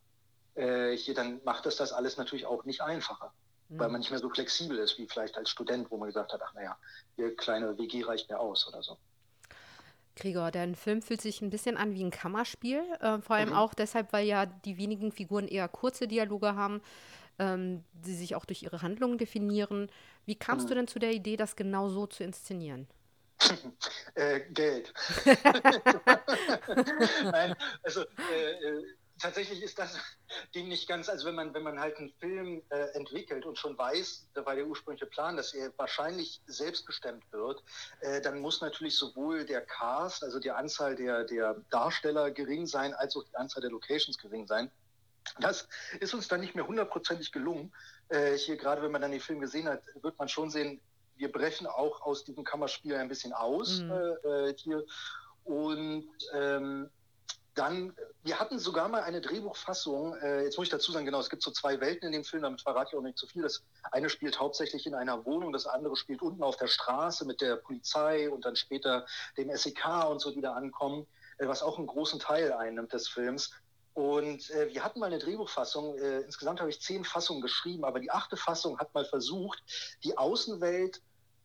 äh, hier, dann macht es das alles natürlich auch nicht einfacher mhm. weil man nicht mehr so flexibel ist wie vielleicht als Student, wo man gesagt hat, ach naja, hier kleine WG reicht mir aus oder so. Gregor, dein Film fühlt sich ein bisschen an wie ein Kammerspiel, äh, vor allem mhm. auch deshalb, weil ja die wenigen Figuren eher kurze Dialoge haben, ähm, die sich auch durch ihre Handlungen definieren. Wie kamst mhm. du denn zu der Idee, das genau so zu inszenieren? äh, Geld. Nein, also äh, äh tatsächlich ist das Ding nicht ganz, also wenn man, wenn man halt einen Film äh, entwickelt und schon weiß, da war der ursprüngliche Plan, dass er wahrscheinlich selbstbestimmt wird, äh, dann muss natürlich sowohl der Cast, also die Anzahl der, der Darsteller gering sein, als auch die Anzahl der Locations gering sein. Das ist uns dann nicht mehr hundertprozentig gelungen. Äh, hier gerade, wenn man dann den Film gesehen hat, wird man schon sehen, wir brechen auch aus diesem Kammerspiel ein bisschen aus mhm. Äh, äh, hier. Und ähm, dann, wir hatten sogar mal eine Drehbuchfassung, äh, jetzt muss ich dazu sagen, genau, es gibt so zwei Welten in dem Film, damit verrate ich auch nicht zu viel. Das eine spielt hauptsächlich in einer Wohnung, das andere spielt unten auf der Straße mit der Polizei und dann später dem SEK und so, die da ankommen, äh, was auch einen großen Teil einnimmt des Films. Und äh, wir hatten mal eine Drehbuchfassung, äh, insgesamt habe ich zehn Fassungen geschrieben, aber die achte Fassung hat mal versucht, die Außenwelt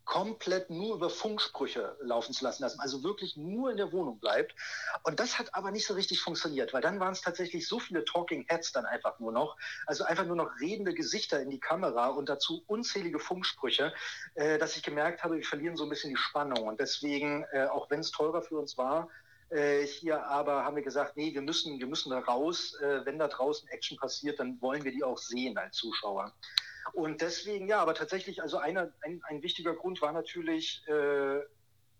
komplett nur über Funksprüche laufen zu lassen, dass man also wirklich nur in der Wohnung bleibt. Und das hat aber nicht so richtig funktioniert, weil dann waren es tatsächlich so viele Talking Heads dann einfach nur noch, also einfach nur noch redende Gesichter in die Kamera und dazu unzählige Funksprüche, äh, dass ich gemerkt habe, wir verlieren so ein bisschen die Spannung. Und deswegen, äh, auch wenn es teurer für uns war, äh, hier aber haben wir gesagt, nee, wir müssen, wir müssen da raus. Äh, wenn da draußen Action passiert, dann wollen wir die auch sehen als Zuschauer. Und deswegen, ja, aber tatsächlich, also einer, ein, ein wichtiger Grund war natürlich, äh,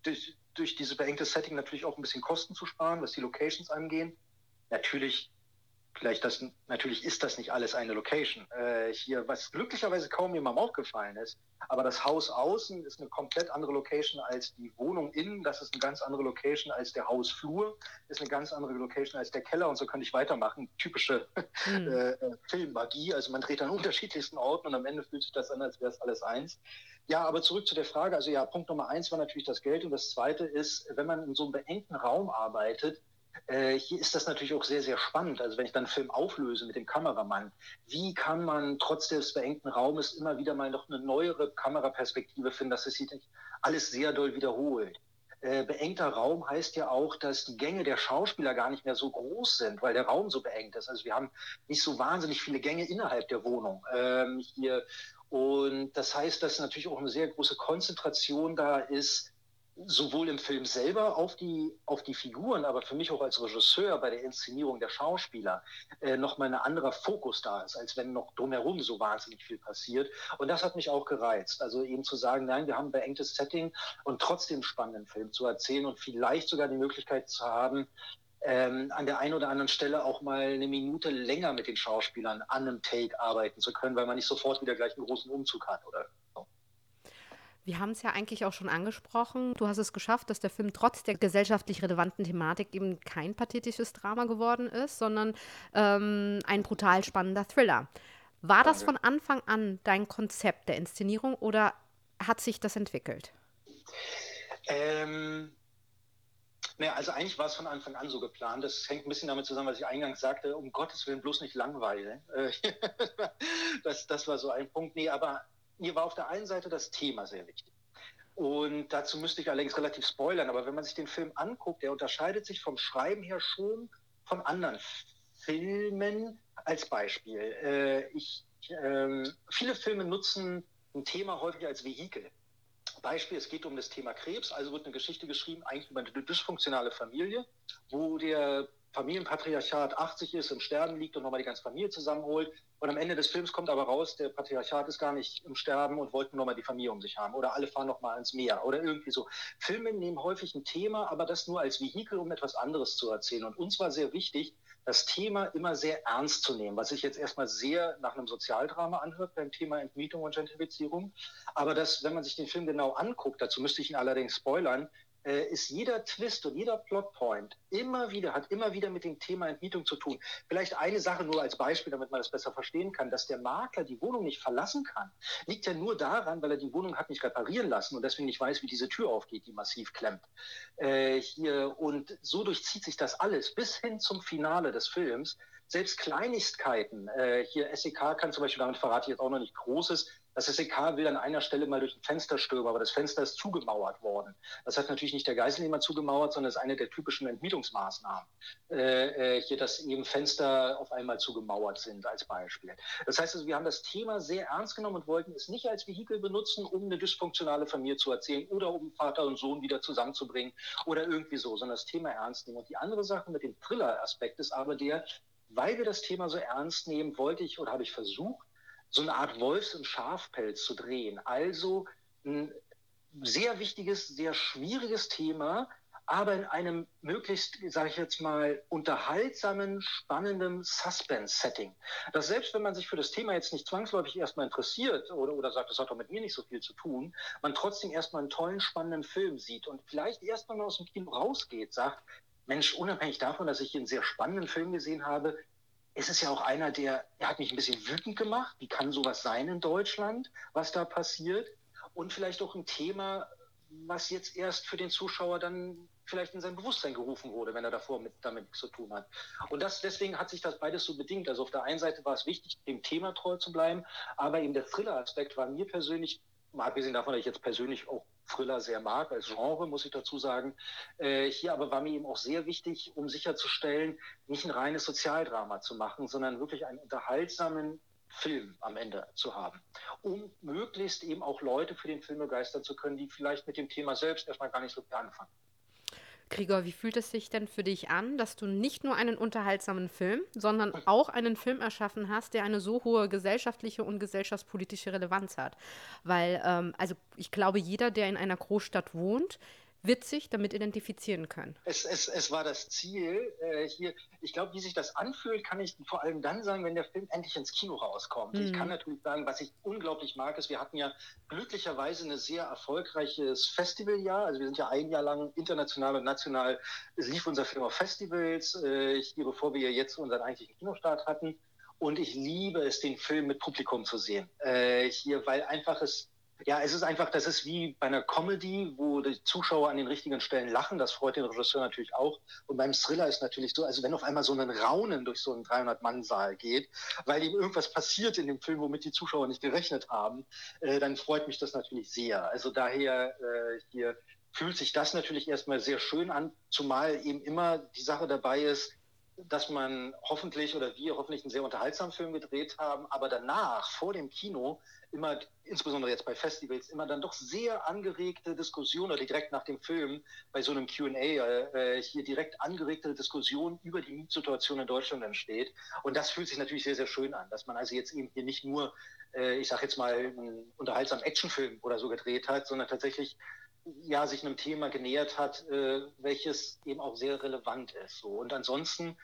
durch, durch dieses beengte Setting natürlich auch ein bisschen Kosten zu sparen, was die Locations angehen. Natürlich Vielleicht das, natürlich ist das nicht alles eine Location. Äh, hier, was glücklicherweise kaum jemandem aufgefallen ist, aber das Haus außen ist eine komplett andere Location als die Wohnung innen. Das ist eine ganz andere Location als der Hausflur, ist eine ganz andere Location als der Keller und so könnte ich weitermachen. Typische mhm. äh, Filmmagie. Also man dreht an unterschiedlichsten Orten und am Ende fühlt sich das an, als wäre es alles eins. Ja, aber zurück zu der Frage. Also ja, Punkt Nummer eins war natürlich das Geld und das zweite ist, wenn man in so einem beengten Raum arbeitet, äh, hier ist das natürlich auch sehr, sehr spannend. Also wenn ich dann einen Film auflöse mit dem Kameramann, wie kann man trotz des beengten Raumes immer wieder mal noch eine neuere Kameraperspektive finden, dass es sich alles sehr doll wiederholt. Äh, beengter Raum heißt ja auch, dass die Gänge der Schauspieler gar nicht mehr so groß sind, weil der Raum so beengt ist. Also wir haben nicht so wahnsinnig viele Gänge innerhalb der Wohnung ähm, hier. Und das heißt, dass natürlich auch eine sehr große Konzentration da ist, sowohl im Film selber auf die, auf die Figuren, aber für mich auch als Regisseur bei der Inszenierung der Schauspieler äh, nochmal ein anderer Fokus da ist, als wenn noch drumherum so wahnsinnig viel passiert. Und das hat mich auch gereizt. Also eben zu sagen, nein, wir haben ein beengtes Setting und trotzdem spannenden Film zu erzählen und vielleicht sogar die Möglichkeit zu haben, ähm, an der einen oder anderen Stelle auch mal eine Minute länger mit den Schauspielern an einem Take arbeiten zu können, weil man nicht sofort wieder gleich einen großen Umzug hat oder wir haben es ja eigentlich auch schon angesprochen. Du hast es geschafft, dass der Film trotz der gesellschaftlich relevanten Thematik eben kein pathetisches Drama geworden ist, sondern ähm, ein brutal spannender Thriller. War das von Anfang an dein Konzept der Inszenierung oder hat sich das entwickelt? Ähm, naja, also eigentlich war es von Anfang an so geplant. Das hängt ein bisschen damit zusammen, was ich eingangs sagte, um Gottes Willen bloß nicht langweilen. das, das war so ein Punkt. Nee, aber mir war auf der einen Seite das Thema sehr wichtig. Und dazu müsste ich allerdings relativ spoilern, aber wenn man sich den Film anguckt, der unterscheidet sich vom Schreiben her schon von anderen Filmen. Als Beispiel, äh, ich, äh, viele Filme nutzen ein Thema häufig als Vehikel. Beispiel, es geht um das Thema Krebs, also wird eine Geschichte geschrieben, eigentlich über eine dysfunktionale Familie, wo der Familienpatriarchat 80 ist, im Sterben liegt und nochmal die ganze Familie zusammenholt. Und am Ende des Films kommt aber raus, der Patriarchat ist gar nicht im Sterben und wollte nochmal die Familie um sich haben. Oder alle fahren nochmal ans Meer oder irgendwie so. Filme nehmen häufig ein Thema, aber das nur als Vehikel, um etwas anderes zu erzählen. Und uns war sehr wichtig, das Thema immer sehr ernst zu nehmen, was sich jetzt erstmal sehr nach einem Sozialdrama anhört beim Thema Entmietung und Gentrifizierung. Aber das, wenn man sich den Film genau anguckt, dazu müsste ich ihn allerdings spoilern, ist jeder Twist und jeder Plotpoint immer wieder, hat immer wieder mit dem Thema Entmietung zu tun. Vielleicht eine Sache nur als Beispiel, damit man das besser verstehen kann, dass der Makler die Wohnung nicht verlassen kann, liegt ja nur daran, weil er die Wohnung hat nicht reparieren lassen und deswegen nicht weiß, wie diese Tür aufgeht, die massiv klemmt. Äh, hier, und so durchzieht sich das alles bis hin zum Finale des Films. Selbst Kleinigkeiten, äh, hier SEK kann zum Beispiel, damit verrate ich jetzt auch noch nicht Großes, das SEK will an einer Stelle mal durch ein Fenster stürmen, aber das Fenster ist zugemauert worden. Das hat natürlich nicht der Geiselnehmer zugemauert, sondern ist eine der typischen Entmietungsmaßnahmen. Äh, äh, hier, dass eben Fenster auf einmal zugemauert sind, als Beispiel. Das heißt also, wir haben das Thema sehr ernst genommen und wollten es nicht als Vehikel benutzen, um eine dysfunktionale Familie zu erzählen oder um Vater und Sohn wieder zusammenzubringen oder irgendwie so, sondern das Thema ernst nehmen. Und die andere Sache mit dem Thriller-Aspekt ist aber der, weil wir das Thema so ernst nehmen, wollte ich oder habe ich versucht, so eine Art Wolfs- und Schafpelz zu drehen. Also ein sehr wichtiges, sehr schwieriges Thema, aber in einem möglichst, sage ich jetzt mal, unterhaltsamen, spannenden Suspense-Setting. Dass selbst wenn man sich für das Thema jetzt nicht zwangsläufig erstmal interessiert oder, oder sagt, das hat doch mit mir nicht so viel zu tun, man trotzdem erstmal einen tollen, spannenden Film sieht und vielleicht erstmal aus dem Kino rausgeht, sagt, Mensch, unabhängig davon, dass ich einen sehr spannenden Film gesehen habe, es ist ja auch einer, der, der hat mich ein bisschen wütend gemacht. Wie kann sowas sein in Deutschland, was da passiert? Und vielleicht auch ein Thema, was jetzt erst für den Zuschauer dann vielleicht in sein Bewusstsein gerufen wurde, wenn er davor mit, damit nichts zu tun hat. Und das, deswegen hat sich das beides so bedingt. Also auf der einen Seite war es wichtig, dem Thema treu zu bleiben, aber eben der Thriller-Aspekt war mir persönlich mal abgesehen davon, dass ich jetzt persönlich auch Thriller sehr mag, als Genre, muss ich dazu sagen. Äh, hier aber war mir eben auch sehr wichtig, um sicherzustellen, nicht ein reines Sozialdrama zu machen, sondern wirklich einen unterhaltsamen Film am Ende zu haben, um möglichst eben auch Leute für den Film begeistern zu können, die vielleicht mit dem Thema selbst erstmal gar nicht so viel anfangen. Gregor, wie fühlt es sich denn für dich an, dass du nicht nur einen unterhaltsamen Film, sondern auch einen Film erschaffen hast, der eine so hohe gesellschaftliche und gesellschaftspolitische Relevanz hat? Weil, ähm, also ich glaube, jeder, der in einer Großstadt wohnt, sich damit identifizieren können. Es, es, es war das Ziel äh, hier. Ich glaube, wie sich das anfühlt, kann ich vor allem dann sagen, wenn der Film endlich ins Kino rauskommt. Mhm. Ich kann natürlich sagen, was ich unglaublich mag, ist, wir hatten ja glücklicherweise ein sehr erfolgreiches Festivaljahr. Also wir sind ja ein Jahr lang international und national lief unser Film auf Festivals, äh, hier, bevor wir jetzt unseren eigentlichen Kinostart hatten. Und ich liebe es, den Film mit Publikum zu sehen. Äh, hier, weil einfach es ja, es ist einfach, das ist wie bei einer Comedy, wo die Zuschauer an den richtigen Stellen lachen. Das freut den Regisseur natürlich auch. Und beim Thriller ist natürlich so, also wenn auf einmal so ein Raunen durch so einen 300-Mann-Saal geht, weil ihm irgendwas passiert in dem Film, womit die Zuschauer nicht gerechnet haben, äh, dann freut mich das natürlich sehr. Also daher äh, hier fühlt sich das natürlich erstmal sehr schön an, zumal eben immer die Sache dabei ist, dass man hoffentlich oder wir hoffentlich einen sehr unterhaltsamen Film gedreht haben, aber danach, vor dem Kino, immer, insbesondere jetzt bei Festivals, immer dann doch sehr angeregte Diskussionen oder direkt nach dem Film bei so einem QA äh, hier direkt angeregte Diskussionen über die Mietsituation in Deutschland entsteht. Und das fühlt sich natürlich sehr, sehr schön an, dass man also jetzt eben hier nicht nur, äh, ich sage jetzt mal, einen unterhaltsamen Actionfilm oder so gedreht hat, sondern tatsächlich ja, sich einem Thema genähert hat, äh, welches eben auch sehr relevant ist. So. Und ansonsten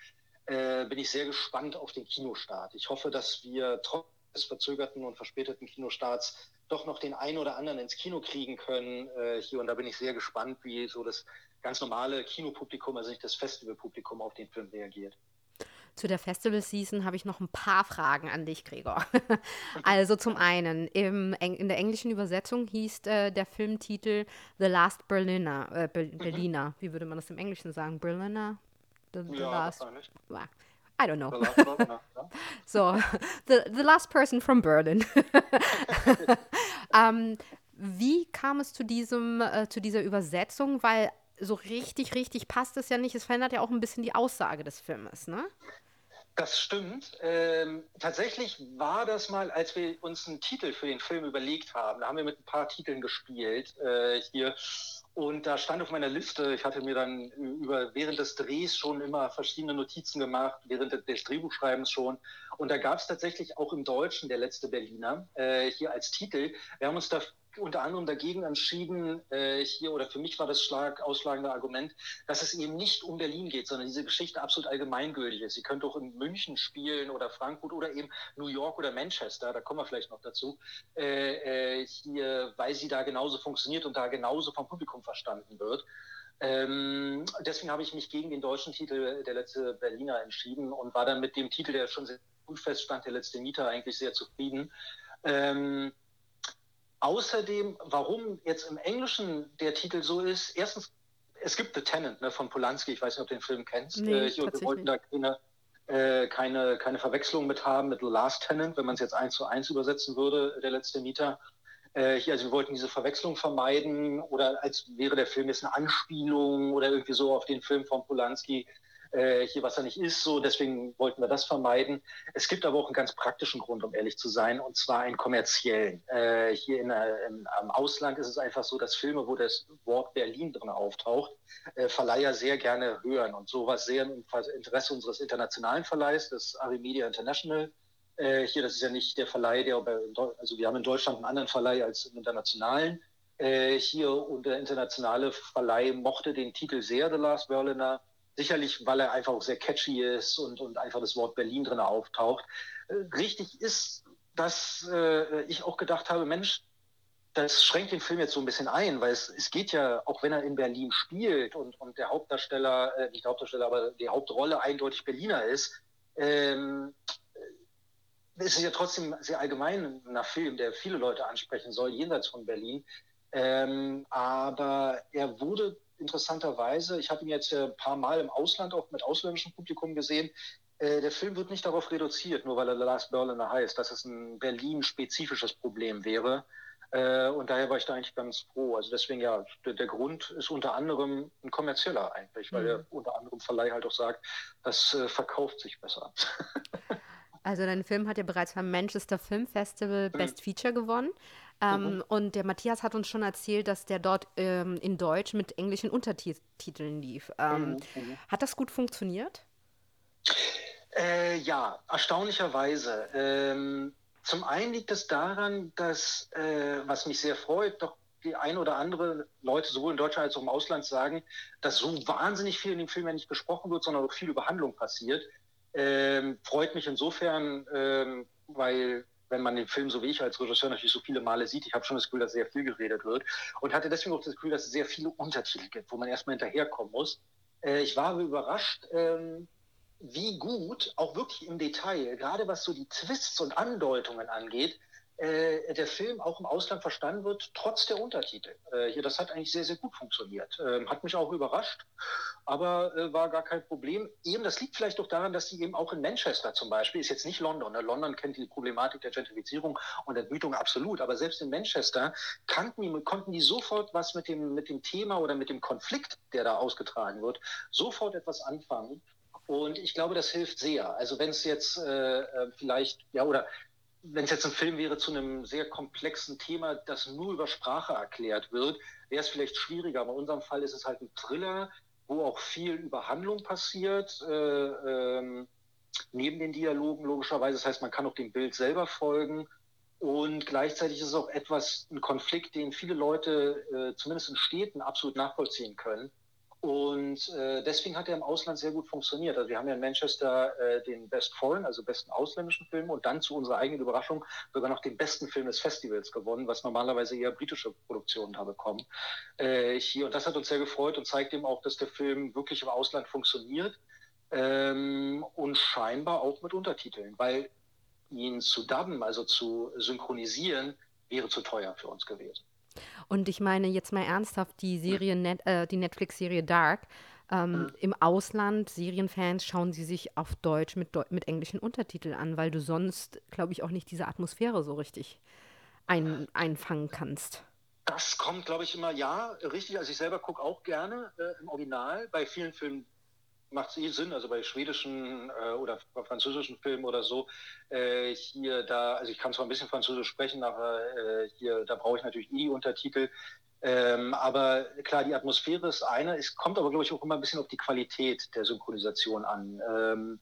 äh, bin ich sehr gespannt auf den Kinostart. Ich hoffe, dass wir trotz des verzögerten und verspäteten Kinostarts doch noch den einen oder anderen ins Kino kriegen können äh, hier. Und da bin ich sehr gespannt, wie so das ganz normale Kinopublikum, also nicht das Festivalpublikum, auf den Film reagiert. Zu der Festival-Season habe ich noch ein paar Fragen an dich, Gregor. also zum einen, im, in der englischen Übersetzung hieß äh, der Filmtitel The Last Berliner. Äh, mhm. Berliner. Wie würde man das im Englischen sagen? Berliner? The, the ja, last, I don't know. so, the, the last person from Berlin. ähm, wie kam es zu, diesem, äh, zu dieser Übersetzung? Weil so richtig, richtig passt es ja nicht. Es verändert ja auch ein bisschen die Aussage des Filmes, ne? Das stimmt. Ähm, tatsächlich war das mal, als wir uns einen Titel für den Film überlegt haben. Da haben wir mit ein paar Titeln gespielt äh, hier. Und da stand auf meiner Liste, ich hatte mir dann über während des Drehs schon immer verschiedene Notizen gemacht, während des Drehbuchschreibens schon. Und da gab es tatsächlich auch im Deutschen der letzte Berliner äh, hier als Titel. Wir haben uns da unter anderem dagegen entschieden, äh, hier, oder für mich war das Schlag, ausschlagende Argument, dass es eben nicht um Berlin geht, sondern diese Geschichte absolut allgemeingültig ist. Sie könnte auch in München spielen oder Frankfurt oder eben New York oder Manchester, da kommen wir vielleicht noch dazu, äh, äh, hier, weil sie da genauso funktioniert und da genauso vom Publikum verstanden wird. Ähm, deswegen habe ich mich gegen den deutschen Titel Der letzte Berliner entschieden und war dann mit dem Titel, der schon sehr unfest stand, Der letzte Mieter, eigentlich sehr zufrieden. Ähm, Außerdem, warum jetzt im Englischen der Titel so ist, erstens, es gibt The Tenant ne, von Polanski, ich weiß nicht, ob du den Film kennst. Nee, äh, wir wollten da keine, äh, keine, keine Verwechslung mit haben mit The Last Tenant, wenn man es jetzt eins zu eins übersetzen würde, der letzte Mieter. Äh, hier, also wir wollten diese Verwechslung vermeiden oder als wäre der Film jetzt eine Anspielung oder irgendwie so auf den Film von Polanski äh, hier, was er nicht ist. So, deswegen wollten wir das vermeiden. Es gibt aber auch einen ganz praktischen Grund, um ehrlich zu sein, und zwar einen kommerziellen. Äh, hier in, äh, in, am Ausland ist es einfach so, dass Filme, wo das Wort Berlin drin auftaucht, äh, Verleiher sehr gerne hören. Und sowas sehr im Interesse unseres internationalen Verleihs, des Arimedia International. Äh, hier, das ist ja nicht der Verleih, der, also wir haben in Deutschland einen anderen Verleih als im internationalen. Äh, hier und der internationale Verleih mochte den Titel sehr, The Last Berliner Sicherlich, weil er einfach auch sehr catchy ist und, und einfach das Wort Berlin drin auftaucht. Äh, richtig ist, dass äh, ich auch gedacht habe, Mensch, das schränkt den Film jetzt so ein bisschen ein, weil es, es geht ja, auch wenn er in Berlin spielt und, und der Hauptdarsteller, äh, nicht Hauptdarsteller, aber die Hauptrolle eindeutig Berliner ist, ähm, ist es ja trotzdem sehr allgemein ein Film, der viele Leute ansprechen soll, jenseits von Berlin. Ähm, aber er wurde interessanterweise, ich habe ihn jetzt ein paar Mal im Ausland auch mit ausländischem Publikum gesehen, äh, der Film wird nicht darauf reduziert, nur weil er The Last Berliner heißt, dass es ein Berlin-spezifisches Problem wäre. Äh, und daher war ich da eigentlich ganz froh. Also deswegen ja, der, Grund ist unter anderem ein kommerzieller eigentlich, weil mhm. der unter anderem Verleih halt auch sagt, das äh, verkauft sich besser. Also dein Film hat ja bereits beim Manchester Film Festival mhm. Best Feature gewonnen. Ähm, mhm. Und der Matthias hat uns schon erzählt, dass der dort ähm, in Deutsch mit englischen Untertiteln lief. Ähm, mhm. mhm. Hat das gut funktioniert? Äh, ja, erstaunlicherweise. Ähm, zum einen liegt es daran, dass, äh, was mich sehr freut, doch die ein oder andere Leute sowohl in Deutschland als auch im Ausland sagen, dass so wahnsinnig viel in dem Film ja nicht gesprochen wird, sondern auch viel über Handlung passiert. Ähm, freut mich insofern, ähm, weil wenn man den Film so wie ich als Regisseur natürlich so viele Male sieht, ich habe schon das Gefühl, dass sehr viel geredet wird und hatte deswegen auch das Gefühl, dass es sehr viele Untertitel gibt, wo man erstmal hinterherkommen muss. Äh, ich war überrascht, ähm, wie gut, auch wirklich im Detail, gerade was so die Twists und Andeutungen angeht, äh, der Film auch im Ausland verstanden wird, trotz der Untertitel. Äh, hier, das hat eigentlich sehr, sehr gut funktioniert. Ähm, hat mich auch überrascht, aber äh, war gar kein Problem. Eben, das liegt vielleicht auch daran, dass sie eben auch in Manchester zum Beispiel, ist jetzt nicht London, ne? London kennt die Problematik der Gentrifizierung und Entmütung absolut, aber selbst in Manchester kannten die, konnten die sofort was mit dem, mit dem Thema oder mit dem Konflikt, der da ausgetragen wird, sofort etwas anfangen. Und ich glaube, das hilft sehr. Also wenn es jetzt äh, äh vielleicht, ja, oder wenn es jetzt ein Film wäre zu einem sehr komplexen Thema, das nur über Sprache erklärt wird, wäre es vielleicht schwieriger. Aber in unserem Fall ist es halt ein Thriller, wo auch viel über Handlung passiert, äh, ähm, neben den Dialogen logischerweise. Das heißt, man kann auch dem Bild selber folgen. Und gleichzeitig ist es auch etwas, ein Konflikt, den viele Leute, äh, zumindest in Städten, absolut nachvollziehen können. Und äh, deswegen hat er im Ausland sehr gut funktioniert. Also wir haben ja in Manchester äh, den Best Foreign, also besten ausländischen Film und dann zu unserer eigenen Überraschung sogar noch den besten Film des Festivals gewonnen, was normalerweise eher britische Produktionen da bekommen. Äh, hier, und das hat uns sehr gefreut und zeigt eben auch, dass der Film wirklich im Ausland funktioniert ähm, und scheinbar auch mit Untertiteln, weil ihn zu dubben, also zu synchronisieren, wäre zu teuer für uns gewesen. Und ich meine jetzt mal ernsthaft, die Serie, Net, äh, die Netflix-Serie Dark, ähm, mhm. im Ausland, Serienfans, schauen sie sich auf Deutsch mit, mit englischen Untertiteln an, weil du sonst, glaube ich, auch nicht diese Atmosphäre so richtig ein, einfangen kannst. Das kommt, glaube ich, immer, ja, richtig. Also ich selber gucke auch gerne äh, im Original. Bei vielen Filmen macht es eh Sinn, also bei schwedischen äh, oder französischen Filmen oder so, äh, hier da, also ich kann zwar ein bisschen Französisch sprechen, aber äh, hier, da brauche ich natürlich eh Untertitel. Ähm, aber klar, die Atmosphäre ist eine, es kommt aber, glaube ich, auch immer ein bisschen auf die Qualität der Synchronisation an. Ähm,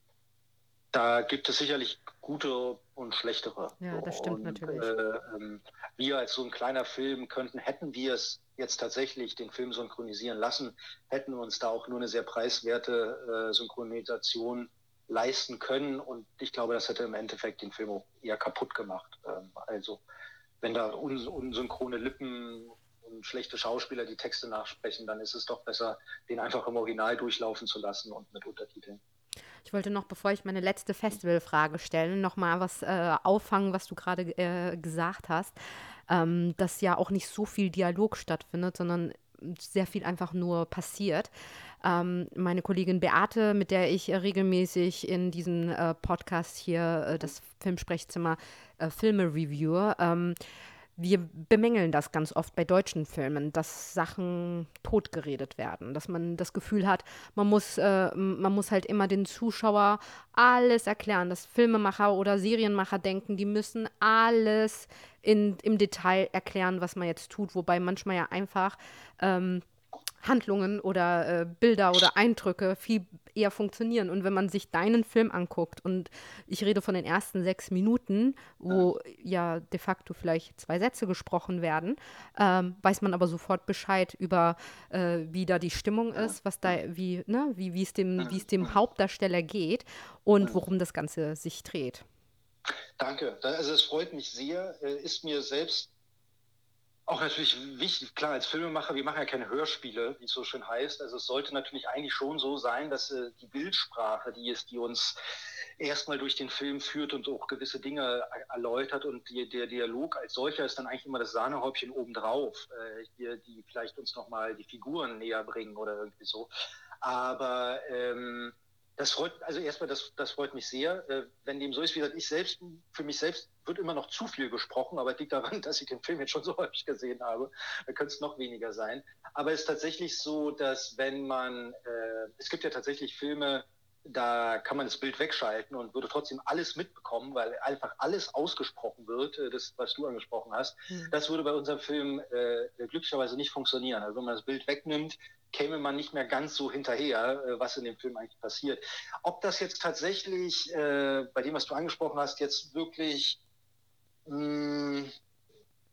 da gibt es sicherlich gute und schlechtere. Ja, das stimmt und, natürlich. Äh, ähm, wir als so ein kleiner Film könnten, hätten wir es jetzt tatsächlich den Film synchronisieren lassen, hätten wir uns da auch nur eine sehr preiswerte äh, Synchronisation leisten können. Und ich glaube, das hätte im Endeffekt den Film auch eher kaputt gemacht. Ähm, also wenn da un unsynchrone Lippen und schlechte Schauspieler die Texte nachsprechen, dann ist es doch besser, den einfach im Original durchlaufen zu lassen und mit Untertiteln. Ich wollte noch, bevor ich meine letzte Festivalfrage stelle, noch mal was äh, auffangen, was du gerade äh, gesagt hast, ähm, dass ja auch nicht so viel Dialog stattfindet, sondern sehr viel einfach nur passiert. Ähm, meine Kollegin Beate, mit der ich regelmäßig in diesem äh, Podcast hier, äh, das Filmsprechzimmer, äh, Filme reviewe, ähm, wir bemängeln das ganz oft bei deutschen Filmen, dass Sachen totgeredet werden, dass man das Gefühl hat, man muss, äh, man muss halt immer den Zuschauer alles erklären, dass Filmemacher oder Serienmacher denken, die müssen alles in, im Detail erklären, was man jetzt tut, wobei manchmal ja einfach ähm, Handlungen oder äh, Bilder oder Eindrücke viel eher funktionieren. Und wenn man sich deinen Film anguckt, und ich rede von den ersten sechs Minuten, wo ja, ja de facto vielleicht zwei Sätze gesprochen werden, ähm, weiß man aber sofort Bescheid über, äh, wie da die Stimmung ist, was da, wie, ne, wie, wie es dem, wie es dem Hauptdarsteller geht und worum das Ganze sich dreht. Danke. Also es freut mich sehr. Äh, ist mir selbst auch natürlich wichtig, klar, als Filmemacher, wir machen ja keine Hörspiele, wie es so schön heißt. Also es sollte natürlich eigentlich schon so sein, dass äh, die Bildsprache, die ist, die uns erstmal durch den Film führt und auch gewisse Dinge erläutert und die, der Dialog als solcher ist dann eigentlich immer das Sahnehäubchen obendrauf, äh, hier, die vielleicht uns nochmal die Figuren näher bringen oder irgendwie so. Aber ähm, Das freut, also erstmal, das, das freut mich sehr. Äh, wenn dem so ist, wie gesagt, ich selbst, für mich selbst wird immer noch zu viel gesprochen, aber es liegt daran, dass ich den Film jetzt schon so häufig gesehen habe. Da könnte es noch weniger sein. Aber es ist tatsächlich so, dass wenn man, äh, es gibt ja tatsächlich Filme, da kann man das Bild wegschalten und würde trotzdem alles mitbekommen, weil einfach alles ausgesprochen wird, äh, das, was du angesprochen hast. Mhm. Das würde bei unserem Film äh, glücklicherweise nicht funktionieren. Also wenn man das Bild wegnimmt, käme man nicht mehr ganz so hinterher, äh, was in dem Film eigentlich passiert. Ob das jetzt tatsächlich, äh, bei dem, was du angesprochen hast, jetzt wirklich, mh, hm,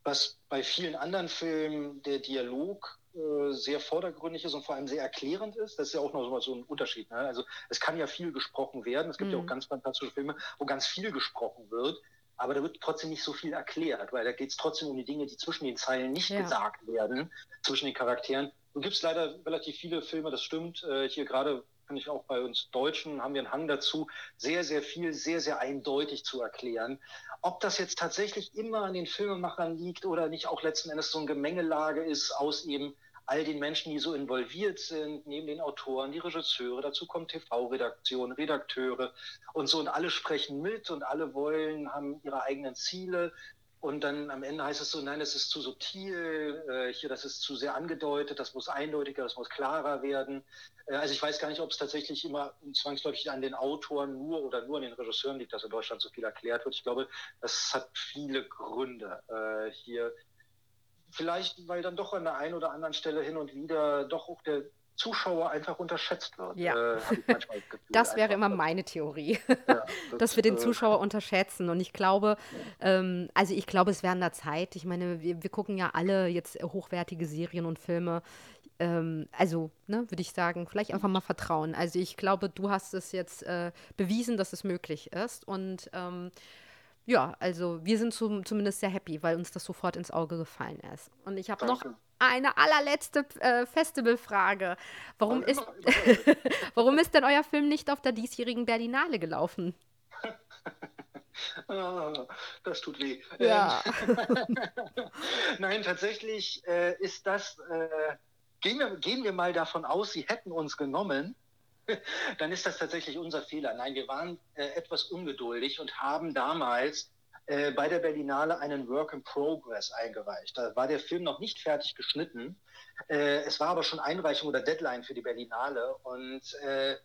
was bei vielen anderen Filmen der Dialog äh, sehr vordergründig ist und vor allem sehr erklärend ist. Das ist ja auch noch so ein Unterschied. Ne? Also es kann ja viel gesprochen werden. Es gibt mhm. ja auch mhm. ganz fantastische Filme, wo ganz viel gesprochen wird. Aber da wird trotzdem nicht so viel erklärt, weil da geht es trotzdem um die Dinge, die zwischen den Zeilen nicht ja. gesagt werden, zwischen den Charakteren. Und gibt es leider relativ viele Filme, das stimmt. Äh, hier gerade finde ich auch bei uns Deutschen haben wir einen Hang dazu, sehr, sehr viel, sehr, sehr eindeutig zu erklären. Ob das jetzt tatsächlich immer an den Filmemachern liegt oder nicht auch letzten Endes so eine Gemengelage ist aus eben all den Menschen, die so involviert sind, neben den Autoren, die Regisseure, dazu kommt TV-Redaktion, Redakteure und so und alle sprechen mit und alle wollen, haben ihre eigenen Ziele. Und dann am Ende heißt es so, nein, das ist zu subtil, äh, hier, das ist zu sehr angedeutet, das muss eindeutiger, das muss klarer werden. Äh, also ich weiß gar nicht, ob es tatsächlich immer zwangsläufig an den Autoren nur oder nur an den Regisseuren liegt, dass in Deutschland so viel erklärt wird. Ich glaube, das hat viele Gründe. Äh, hier vielleicht, weil dann doch an der einen oder anderen Stelle hin und wieder doch auch der Zuschauer einfach unterschätzt wird. Ja. Äh, das, das wäre immer meine Theorie, ja, das, dass wir den äh, Zuschauer unterschätzen. Und ich glaube, ähm, also ich glaube, es wäre an der Zeit. Ich meine, wir, wir gucken ja alle jetzt hochwertige Serien und Filme. Ähm, also, ne, würde ich sagen, vielleicht einfach mal vertrauen. Also ich glaube, du hast es jetzt äh, bewiesen, dass es möglich ist. Und ähm, ja, also wir sind zum, zumindest sehr happy, weil uns das sofort ins Auge gefallen ist. Und ich habe noch eine allerletzte äh, Festivalfrage. Warum, ist, warum ist denn euer Film nicht auf der diesjährigen Berlinale gelaufen? Ah, das tut weh. Ja. Ähm, Nein, tatsächlich äh, ist das, äh, gehen, wir, gehen wir mal davon aus, sie hätten uns genommen, dann ist das tatsächlich unser Fehler. Nein, wir waren äh, etwas ungeduldig und haben damals äh, bei der Berlinale einen Work in Progress eingereicht. Da war der Film noch nicht fertig geschnitten. Äh, es war aber schon Einreichung oder Deadline für die Berlinale und äh,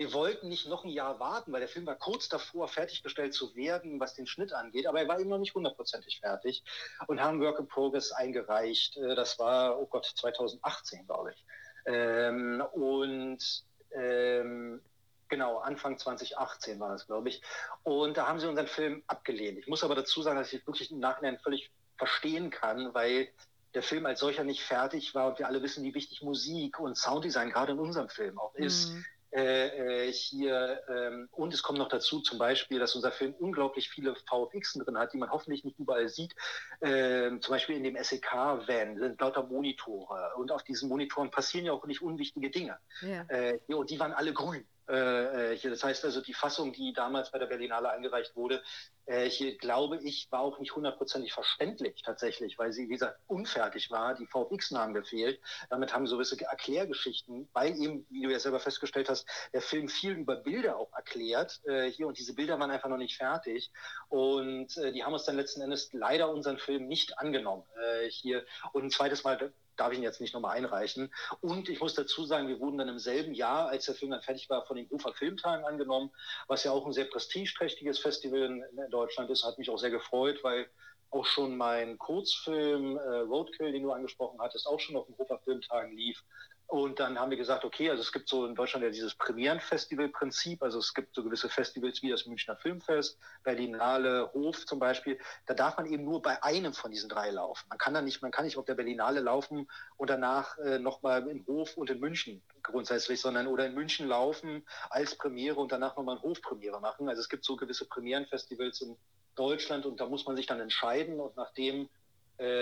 wir wollten nicht noch ein Jahr warten, weil der Film war kurz davor, fertiggestellt zu werden, was den Schnitt angeht, aber er war eben noch nicht hundertprozentig fertig und haben Work in Progress eingereicht. Äh, das war, oh Gott, 2018, glaube ich. Ähm, und ähm, genau, Anfang 2018 war das, glaube ich. Und da haben sie unseren Film abgelehnt. Ich muss aber dazu sagen, dass ich wirklich im Nachhinein völlig verstehen kann, weil der Film als solcher nicht fertig war und wir alle wissen, wie wichtig Musik und Sounddesign gerade in unserem Film auch ist. Mhm. Äh, äh, hier ähm, und es kommt noch dazu zum Beispiel, dass unser Film unglaublich viele VFX drin hat, die man hoffentlich nicht überall sieht. Äh, zum Beispiel in dem SEK-Van sind lauter Monitore und auf diesen Monitoren passieren ja auch nicht unwichtige Dinge. Ja. Äh, und die waren alle grün. Äh, äh, hier. Das heißt also, die Fassung, die damals bei der Berlinale eingereicht wurde, äh, hier glaube ich, war auch nicht hundertprozentig verständlich tatsächlich, weil sie, wie gesagt, unfertig war. Die VX-Namen gefehlt. Damit haben gewisse Erklärgeschichten, weil eben, wie du ja selber festgestellt hast, der Film viel über Bilder auch erklärt äh, hier und diese Bilder waren einfach noch nicht fertig. Und äh, die haben uns dann letzten Endes leider unseren Film nicht angenommen äh, hier. Und ein zweites Mal darf ich ihn jetzt nicht nochmal einreichen. Und ich muss dazu sagen, wir wurden dann im selben Jahr, als der Film dann fertig war, von den Ufer Filmtagen angenommen, was ja auch ein sehr prestigeträchtiges Festival in, in Deutschland ist. Hat mich auch sehr gefreut, weil auch schon mein Kurzfilm äh, Roadkill, den du angesprochen hattest, auch schon auf den Hofer Filmtagen lief. Und dann haben wir gesagt, okay, also es gibt so in Deutschland ja dieses Premierenfestival-Prinzip, also es gibt so gewisse Festivals wie das Münchner Filmfest, Berlinale, Hof zum Beispiel. Da darf man eben nur bei einem von diesen drei laufen. Man kann da nicht, man kann nicht auf der Berlinale laufen und danach äh, nochmal im Hof und in München grundsätzlich, sondern oder in München laufen als Premiere und danach nochmal eine Hofpremiere machen. Also es gibt so gewisse Premierenfestivals in Deutschland und da muss man sich dann entscheiden und nachdem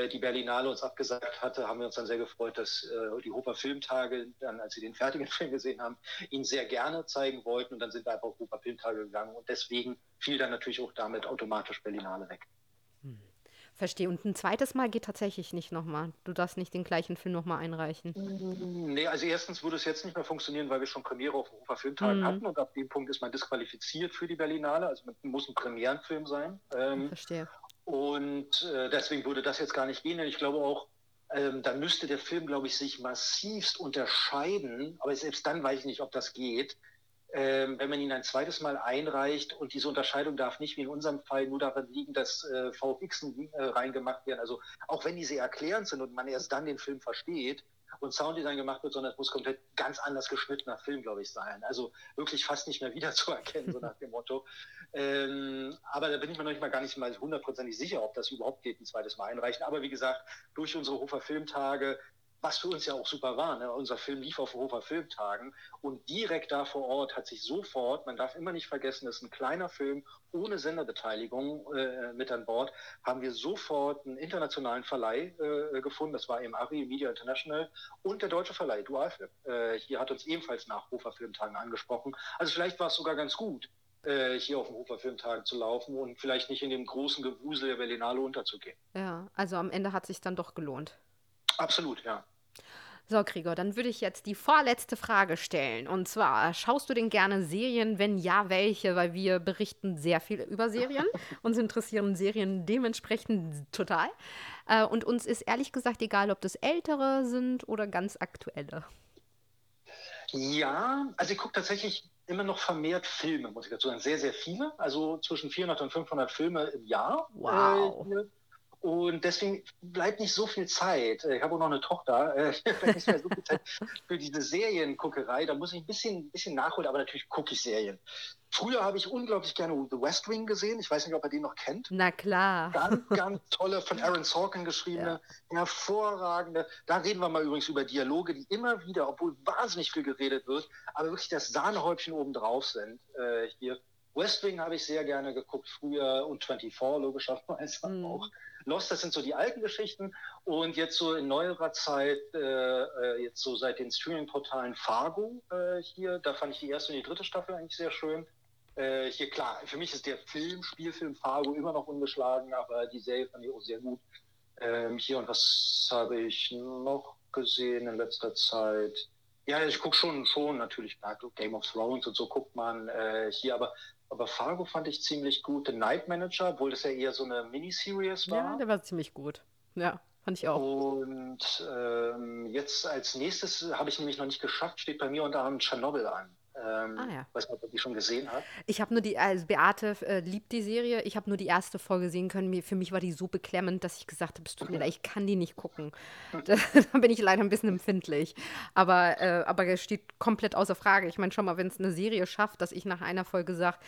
die Berlinale uns abgesagt hatte, haben wir uns dann sehr gefreut, dass äh, die Hofer Filmtage, dann, als sie den fertigen Film gesehen haben, ihn sehr gerne zeigen wollten. Und dann sind wir einfach auf Hofer Filmtage gegangen. Und deswegen fiel dann natürlich auch damit automatisch Berlinale weg. Hm. Verstehe. Und ein zweites Mal geht tatsächlich nicht nochmal. Du darfst nicht den gleichen Film nochmal einreichen. Nee, also erstens würde es jetzt nicht mehr funktionieren, weil wir schon Premiere auf Europa Filmtagen mhm. hatten und ab dem Punkt ist man disqualifiziert für die Berlinale. Also man muss ein Premierenfilm sein. Ähm, Verstehe. Und äh, deswegen würde das jetzt gar nicht gehen. Ich glaube auch, ähm, dann müsste der Film, glaube ich, sich massivst unterscheiden. Aber selbst dann weiß ich nicht, ob das geht ähm, wenn man ihn ein zweites Mal einreicht und diese Unterscheidung darf nicht wie in unserem Fall nur daran liegen, dass äh, VFX äh, reingemacht werden. Also auch wenn diese erklärend sind und man erst dann den Film versteht und Sounddesign gemacht wird, sondern es muss komplett ganz anders geschnittener Film, glaube ich, sein. Also wirklich fast nicht mehr wiederzuerkennen, so nach dem Motto. Ähm, aber da bin ich mir noch nicht mal gar nicht mal hundertprozentig sicher, ob das überhaupt geht, ein zweites Mal einreichen. Aber wie gesagt, durch unsere Hofer Filmtage was für uns ja auch super war. Ne? Unser Film lief auf Hofer Filmtagen und direkt da vor Ort hat sich sofort, man darf immer nicht vergessen, das ist ein kleiner Film ohne Senderbeteiligung äh, mit an Bord, haben wir sofort einen internationalen Verleih äh, gefunden. Das war eben Ari Media International und der deutsche Verleih Dualfilm. Äh, hier hat uns ebenfalls nach Hofer Filmtagen angesprochen. Also vielleicht war es sogar ganz gut, äh, hier auf dem Hofer Filmtagen zu laufen und vielleicht nicht in dem großen Gewusel der Berlinale unterzugehen. Ja, also am Ende hat sich dann doch gelohnt. Absolut, ja. So, Gregor, dann würde ich jetzt die vorletzte Frage stellen. Und zwar, schaust du denn gerne Serien? Wenn ja, welche? Weil wir berichten sehr viel über Serien. uns interessieren Serien dementsprechend total. Äh, und uns ist ehrlich gesagt egal, ob das ältere sind oder ganz aktuelle. Ja, also ich gucke tatsächlich immer noch vermehrt Filme, muss ich dazu sagen. Sehr, sehr viele. Also zwischen 400 und 500 Filme im Jahr. Wow. Äh, und deswegen bleibt nicht so viel Zeit. Ich habe auch noch eine Tochter. Äh, ich habe nicht mehr so viel Zeit für diese Serienguckerei. Da muss ich ein bisschen, ein bisschen nachholen, aber natürlich gucke ich Serien. Früher habe ich unglaublich gerne The West Wing gesehen. Ich weiß nicht, ob ihr den noch kennt. Na klar. Ganz, ganz tolle, von Aaron Sorkin geschriebene, ja. hervorragende. Da reden wir mal übrigens über Dialoge, die immer wieder, obwohl wahnsinnig viel geredet wird, aber wirklich das Sahnehäubchen obendrauf sind. Äh, hier. West Wing habe ich sehr gerne geguckt früher und 24 logischerweise mhm. auch. Lost, das sind so die alten Geschichten. Und jetzt so in neuerer Zeit, äh, äh, jetzt so seit den Streaming-Portalen Fargo äh, hier, da fand ich die erste und die dritte Staffel eigentlich sehr schön. Äh, hier klar, für mich ist der Film, Spielfilm Fargo immer noch ungeschlagen, aber die Serie fand ich auch sehr gut. Ähm, hier und was habe ich noch gesehen in letzter Zeit? Ja, ich gucke schon, schon natürlich Game of Thrones und so guckt man äh, hier, aber aber Fargo fand ich ziemlich gut. The Night Manager, obwohl das ja eher so eine Miniseries war. Ja, der war ziemlich gut. Ja, fand ich auch. Und ähm, jetzt als nächstes habe ich nämlich noch nicht geschafft, steht bei mir unter anderem Tschernobyl an. Ähm, ah, ja. Weiß nicht, ob die schon gesehen habt. Ich habe nur die, also Beate äh, liebt die Serie. Ich habe nur die erste Folge sehen können. Für mich war die so beklemmend, dass ich gesagt habe, es tut mir leid, ich kann die nicht gucken. da, da, bin ich leider ein bisschen empfindlich. Aber, äh, aber es steht komplett außer Frage. Ich meine, schon mal, wenn es eine Serie schafft, dass ich nach einer Folge sage,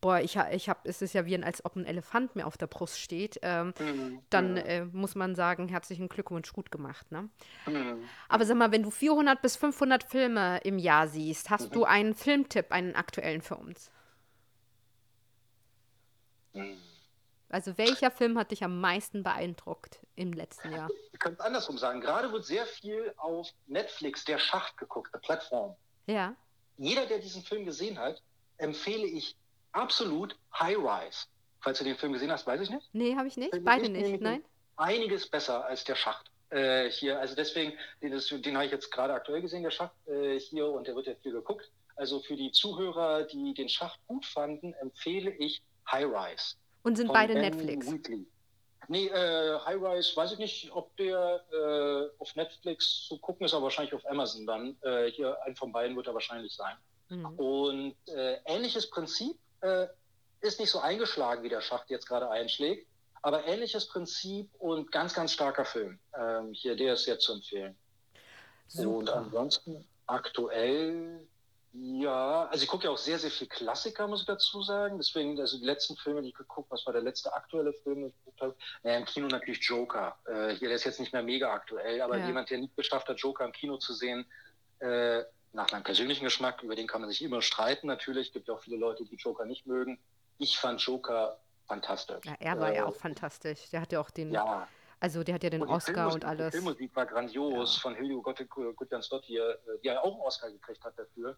boah, ich, ich habe, es ist ja wie als ob ein Elefant mir auf der Brust steht, ähm, mhm. dann äh, muss man sagen, herzlichen Glückwunsch, gut gemacht. Ne? Mhm. Aber sag mal, wenn du 400 bis 500 Filme im Jahr siehst, hast mhm. du einen Filmtipp, einen aktuellen für uns? Mhm. Also welcher Film hat dich am meisten beeindruckt im letzten Jahr? Ich könnte es andersrum sagen. Gerade wird sehr viel auf Netflix, der Schacht geguckt, der Plattform. Ja. Jeder, der diesen Film gesehen hat, empfehle ich absolut High Rise. Falls du den Film gesehen hast, weiß ich nicht. Nee, habe ich nicht. Beide nicht, nein. Einiges besser als der Schacht. Äh, hier, also deswegen, den, den habe ich jetzt gerade aktuell gesehen, der Schacht äh, hier, und der wird ja viel geguckt. Also für die Zuhörer, die den Schacht gut fanden, empfehle ich High Rise. Und sind beide ben Netflix? Wheatley. Nee, äh, High Rise, weiß ich nicht, ob der äh, auf Netflix zu gucken ist, aber wahrscheinlich auf Amazon dann. Äh, hier, ein von beiden wird er wahrscheinlich sein. Mhm. Und äh, ähnliches Prinzip, äh, ist nicht so eingeschlagen, wie der Schacht jetzt gerade einschlägt. Aber ähnliches Prinzip und ganz, ganz starker Film. Ähm, hier, der ist jetzt zu empfehlen. Super. Und ansonsten aktuell, ja, also ich gucke ja auch sehr, sehr viel Klassiker, muss ich dazu sagen. Deswegen, also die letzten Filme, die ich geguckt was war der letzte aktuelle Film, den ich geguckt habe? Naja, im Kino natürlich Joker. Äh, hier, der ist jetzt nicht mehr mega aktuell, aber ja. jemand, der nicht geschafft hat, Joker im Kino zu sehen, äh, nach meinem persönlichen Geschmack, über den kann man sich immer streiten natürlich. Es gibt ja auch viele Leute, die Joker nicht mögen. Ich fand Joker fantastisch. Ja, er war äh, ja auch fantastisch. Der hat ja auch den. Ja. Also der hat ja den und Oscar und alles. Die Filmmusik war grandios ja. von Hiljo Gudjansdottir, äh, die ja auch einen Oscar gekriegt hat dafür.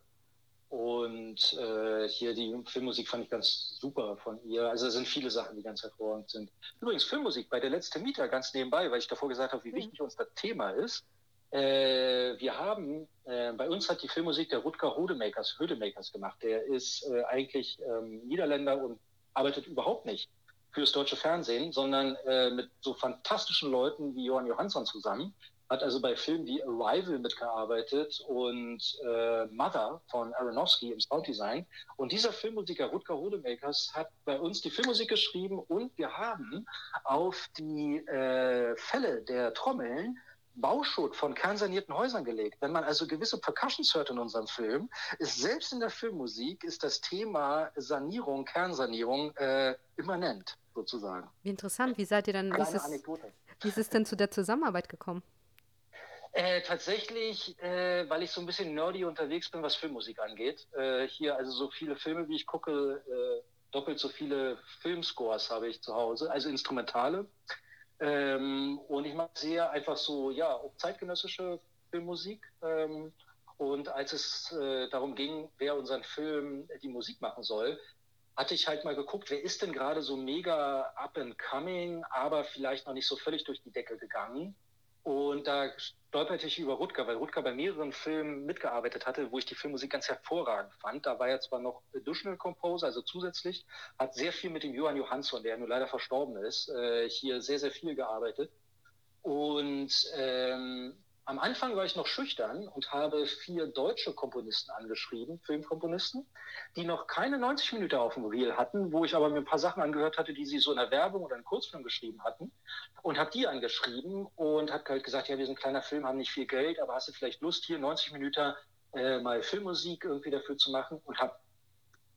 und äh, hier die Filmmusik fand ich ganz super von ihr. Also es sind viele Sachen, die ganz hervorragend sind. Übrigens Filmmusik bei der letzte Mieter ganz nebenbei, weil ich davor gesagt habe, wie mhm. wichtig uns das Thema ist. Äh, wir haben, äh, bei uns hat die Filmmusik der Rutger Hodemakers, Hödemakers gemacht. Der ist äh, eigentlich ähm, Niederländer und arbeitet überhaupt nicht fürs deutsche Fernsehen, sondern äh, mit so fantastischen Leuten wie Johann Johansson zusammen. Hat also bei Filmen wie Arrival mitgearbeitet und äh, Mother von Aronofsky im Sounddesign. Und dieser Filmmusiker Rutger Hodemakers hat bei uns die Filmmusik geschrieben und wir haben auf die äh, Fälle der Trommeln Bauschutt von kernsanierten Häusern gelegt. Wenn man also gewisse Percussions hört in unserem Film, ist selbst in der Filmmusik ist das Thema Sanierung, Kernsanierung äh, immanent sozusagen. Wie interessant. Wie seid ihr dann? Wie ist, es, wie ist es denn zu der Zusammenarbeit gekommen? Äh, tatsächlich, äh, weil ich so ein bisschen nerdy unterwegs bin, was Filmmusik angeht. Äh, hier also so viele Filme, wie ich gucke, äh, doppelt so viele Filmscores habe ich zu Hause, also Instrumentale. Ähm, und ich mache sehr einfach so, ja, zeitgenössische Filmmusik. Ähm, und als es äh, darum ging, wer unseren Film die Musik machen soll, hatte ich halt mal geguckt, wer ist denn gerade so mega up and coming, aber vielleicht noch nicht so völlig durch die Decke gegangen. Und da stolperte ich über Rutger, weil Rutger bei mehreren Filmen mitgearbeitet hatte, wo ich die Filmmusik ganz hervorragend fand. Da war er zwar noch Additional Composer, also zusätzlich, hat sehr viel mit dem Johann Johansson, der nur leider verstorben ist, äh, hier sehr, sehr viel gearbeitet. Und ähm, am Anfang war ich noch schüchtern und habe vier deutsche Komponisten angeschrieben, Filmkomponisten, die noch keine 90 Minuten auf dem Reel hatten, wo ich aber mir ein paar Sachen angehört hatte, die sie so in der Werbung oder in Kurzfilm geschrieben hatten und habe die angeschrieben und habe halt gesagt, ja, wir sind ein kleiner Film, haben nicht viel Geld, aber hast du vielleicht Lust, hier 90 Minuten äh, mal Filmmusik irgendwie dafür zu machen? Und habe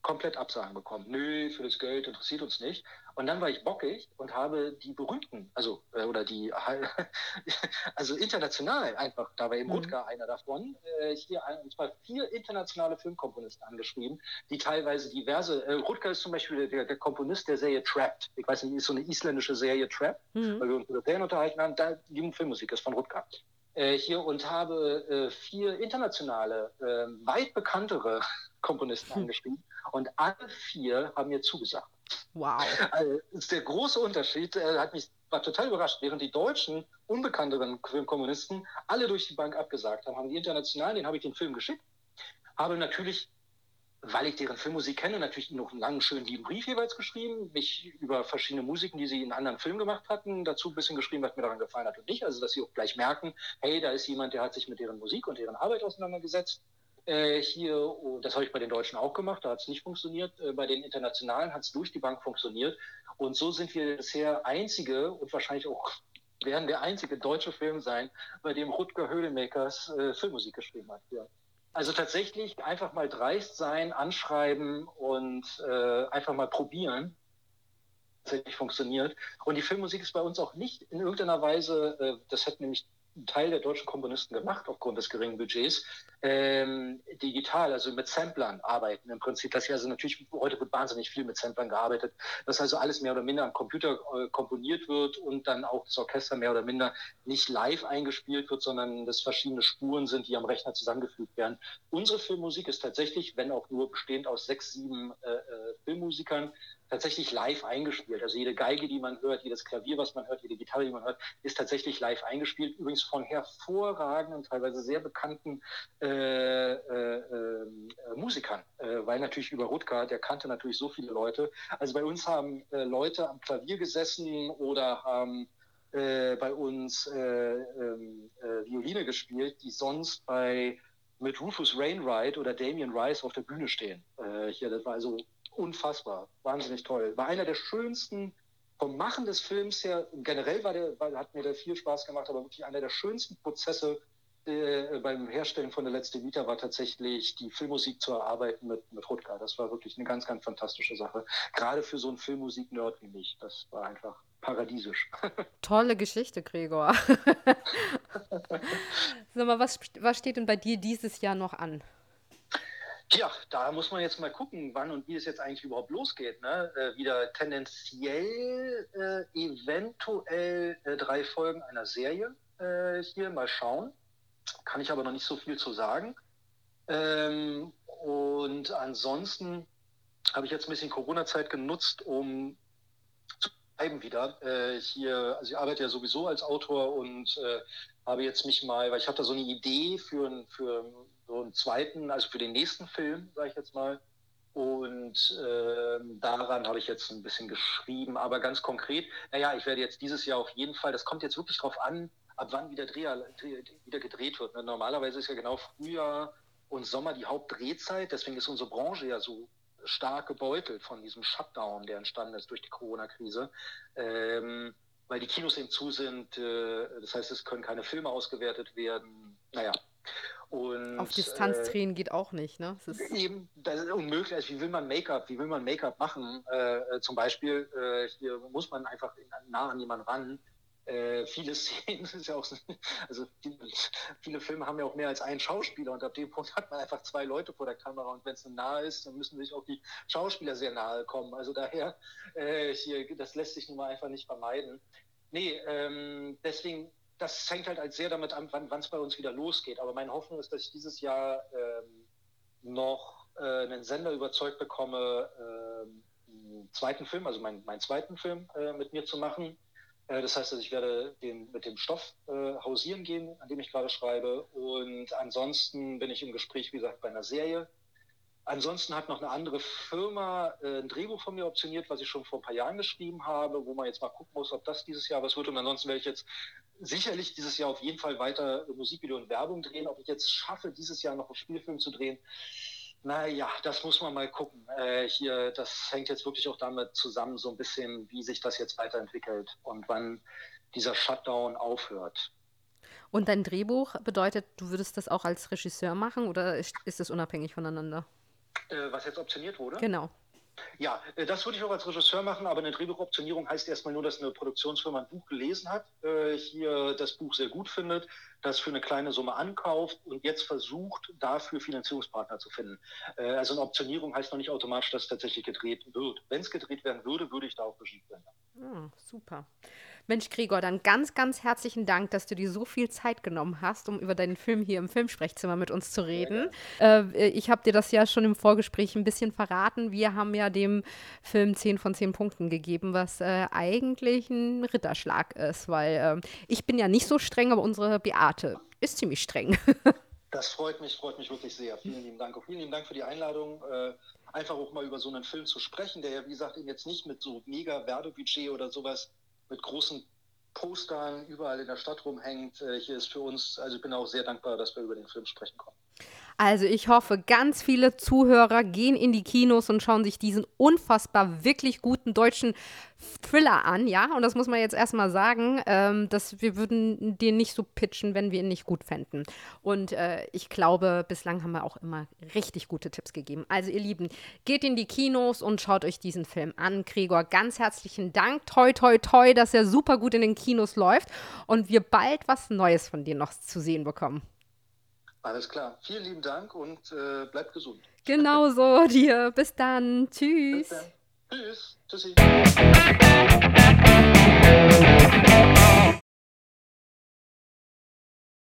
komplett Absagen bekommen. Nö, für das Geld interessiert uns nicht. Und dann war ich bockig und habe die berühmten, also äh, oder die, also international einfach, da war eben mhm. Rutger einer davon, äh, hier ein, und zwar vier internationale Filmkomponisten angeschrieben, die teilweise diverse, äh, Rutger ist zum Beispiel der, der Komponist der Serie Trapped. Ich weiß nicht, ist so eine isländische Serie Trapped, mhm. weil wir uns über Serien unterhalten haben, da die Filmmusik ist von Rutger. Äh, hier und habe äh, vier internationale, äh, weit bekanntere Komponisten angeschrieben und alle vier haben mir zugesagt. Wow. Also, ist der große Unterschied, äh, hat mich war total überrascht, während die deutschen, unbekannteren Filmkommunisten alle durch die Bank abgesagt haben, haben die internationalen, den habe ich den Film geschickt, habe natürlich weil ich deren Filmmusik kenne, natürlich noch einen langen, schönen, lieben Brief jeweils geschrieben, mich über verschiedene Musiken, die sie in anderen Filmen gemacht hatten, dazu ein bisschen geschrieben, was mir daran gefallen hat und nicht. Also, dass sie auch gleich merken, hey, da ist jemand, der hat sich mit deren Musik und deren Arbeit auseinandergesetzt. Äh, hier, oh, das habe ich bei den Deutschen auch gemacht, da hat es nicht funktioniert. Äh, bei den Internationalen hat es durch die Bank funktioniert. Und so sind wir bisher einzige und wahrscheinlich auch werden der einzige deutsche Film sein, bei dem Rutger Höhlemakers äh, Filmmusik geschrieben hat. Ja. Also tatsächlich einfach mal dreist sein, anschreiben und äh, einfach mal probieren. Tatsächlich funktioniert. Und die Filmmusik ist bei uns auch nicht in irgendeiner Weise, äh, das hat nämlich ein Teil der deutschen Komponisten gemacht aufgrund des geringen Budgets, ähm, digital, also mit Samplern arbeiten im Prinzip. Das hier also natürlich, heute wird wahnsinnig viel mit Samplern gearbeitet, dass also alles mehr oder minder am Computer äh, komponiert wird und dann auch das Orchester mehr oder minder nicht live eingespielt wird, sondern dass verschiedene Spuren sind, die am Rechner zusammengefügt werden. Unsere Filmmusik ist tatsächlich, wenn auch nur bestehend aus sechs, sieben äh, äh Filmmusikern, tatsächlich live eingespielt. Also jede Geige, die man hört, jedes Klavier, was man hört, jede Gitarre, die man hört, ist tatsächlich live eingespielt. Übrigens von hervorragenden, teilweise sehr bekannten äh, äh, äh, Musikern, äh, weil natürlich über Rutger, der kannte natürlich so viele Leute. Also bei uns haben äh, Leute am Klavier gesessen oder haben äh, bei uns ähm, Violine gespielt, die sonst bei mit Rufus Rainwright oder Damien Rice auf der Bühne stehen. hier, das war also unfassbar, wahnsinnig toll. War einer der schönsten vom Machen des Films her, generell war der, war, hat mir der viel Spaß gemacht, aber wirklich einer der schönsten Prozesse äh, beim Herstellen von der letzte Mieter war tatsächlich die Filmmusik zu erarbeiten mit, mit Rutger. Das war wirklich eine ganz, ganz fantastische Sache. Gerade für so einen Filmmusik-Nerd wie mich. Das war einfach paradiesisch. Tolle Geschichte, Gregor. Sag mal, was, was steht denn bei dir dieses Jahr noch an? Ja, da muss man jetzt mal gucken, wann und wie es jetzt eigentlich überhaupt losgeht. Ne? Äh, wieder tendenziell, äh, eventuell äh, drei Folgen einer Serie äh, hier, mal schauen. Kann ich aber noch nicht so viel zu sagen. Ähm, und ansonsten habe ich jetzt ein bisschen Corona-Zeit genutzt, um zu schreiben wieder. Äh, hier, also ich arbeite ja sowieso als Autor und äh, habe jetzt mich mal, weil ich habe da so eine Idee für, für so einen zweiten, also für den nächsten Film, sage ich jetzt mal. Und äh, daran habe ich jetzt ein bisschen geschrieben, aber ganz konkret, naja, ich werde jetzt dieses Jahr auf jeden Fall, das kommt jetzt wirklich drauf an, ab wann wieder, Dreh, wieder gedreht wird. Ne? Normalerweise ist ja genau Frühjahr und Sommer die Hauptdrehzeit, deswegen ist unsere Branche ja so stark gebeutelt von diesem Shutdown, der entstanden ist durch die Corona-Krise. Ähm, weil die Kinos eben zu sind, äh, das heißt, es können keine Filme ausgewertet werden. Naja, und, Auf Distanz äh, drehen geht auch nicht, ne? Das ist eben, das ist unmöglich. Also wie will man Make-up? Wie will man Make-up machen? Äh, äh zum Beispiel, äh, hier muss man einfach nah an jemanden ran. Äh, viele Szenen ist ja auch, also viele, viele, Filme haben ja auch mehr als einen Schauspieler und ab dem Punkt hat man einfach zwei Leute vor der Kamera und wenn es nah ist, dann müssen sich auch die Schauspieler sehr nahe kommen. Also daher, äh, hier, das lässt sich nun mal einfach nicht vermeiden. Nee, ähm, deswegen das hängt halt als sehr damit an, wann es bei uns wieder losgeht. Aber meine Hoffnung ist, dass ich dieses Jahr ähm, noch äh, einen Sender überzeugt bekomme, äh, einen zweiten Film, also meinen, meinen zweiten Film äh, mit mir zu machen. Äh, das heißt, dass ich werde den, mit dem Stoff äh, hausieren gehen, an dem ich gerade schreibe. Und ansonsten bin ich im Gespräch, wie gesagt, bei einer Serie. Ansonsten hat noch eine andere Firma äh, ein Drehbuch von mir optioniert, was ich schon vor ein paar Jahren geschrieben habe, wo man jetzt mal gucken muss, ob das dieses Jahr was wird. Und ansonsten werde ich jetzt sicherlich dieses Jahr auf jeden Fall weiter Musikvideo und Werbung drehen. Ob ich jetzt schaffe, dieses Jahr noch einen Spielfilm zu drehen, naja, das muss man mal gucken. Äh, hier, das hängt jetzt wirklich auch damit zusammen, so ein bisschen, wie sich das jetzt weiterentwickelt und wann dieser Shutdown aufhört. Und dein Drehbuch bedeutet, du würdest das auch als Regisseur machen oder ist, es unabhängig voneinander? Äh, was jetzt optioniert wurde? Genau. Ja, äh, das würde ich auch als Regisseur machen, aber eine Drehbuchoptionierung heißt erstmal nur, dass eine Produktionsfirma ein Buch gelesen hat, äh, hier das Buch sehr gut findet, das für eine kleine Summe ankauft und jetzt versucht, dafür Finanzierungspartner zu finden. Also eine Optionierung heißt noch nicht automatisch, dass es tatsächlich gedreht wird. Wenn es gedreht werden würde, würde ich da auch Regie führen. Ah, super. Mensch, Gregor, dann ganz, ganz herzlichen Dank, dass du dir so viel Zeit genommen hast, um über deinen Film hier im Filmsprechzimmer mit uns zu reden. Äh, ich habe dir das ja schon im Vorgespräch ein bisschen verraten. Wir haben ja dem Film 10 von 10 Punkten gegeben, was äh, eigentlich ein Ritterschlag ist, weil äh, ich bin ja nicht so streng, aber unsere Beate ist ziemlich streng. Das freut mich, freut mich wirklich sehr. Vielen lieben Dank. Und vielen lieben Dank für die Einladung, äh, einfach auch mal über so einen Film zu sprechen, der ja, wie gesagt, eben jetzt nicht mit so mega Werbebudget oder sowas mit großen Postern überall in der Stadt rumhängt. Äh, hier ist für uns, also ich bin auch sehr dankbar, dass wir über den Film sprechen konnten. Also ich hoffe, ganz viele Zuhörer gehen in die Kinos und schauen sich diesen unfassbar wirklich guten deutschen Thriller an, ja. Und das muss man jetzt erstmal sagen, ähm, dass wir würden den nicht so pitchen, wenn wir ihn nicht gut fänden. Und äh, ich glaube, bislang haben wir auch immer richtig gute Tipps gegeben. Also ihr Lieben, geht in die Kinos und schaut euch diesen Film an. Gregor, ganz herzlichen Dank. Toi, toi, toi, dass er super gut in den Kinos läuft und wir bald was Neues von dir noch zu sehen bekommen. Alles klar. Vielen lieben Dank und äh, bleibt gesund. Genauso dir. Bis dann. Tschüss. Bis dann. Tschüss. Tschüssi.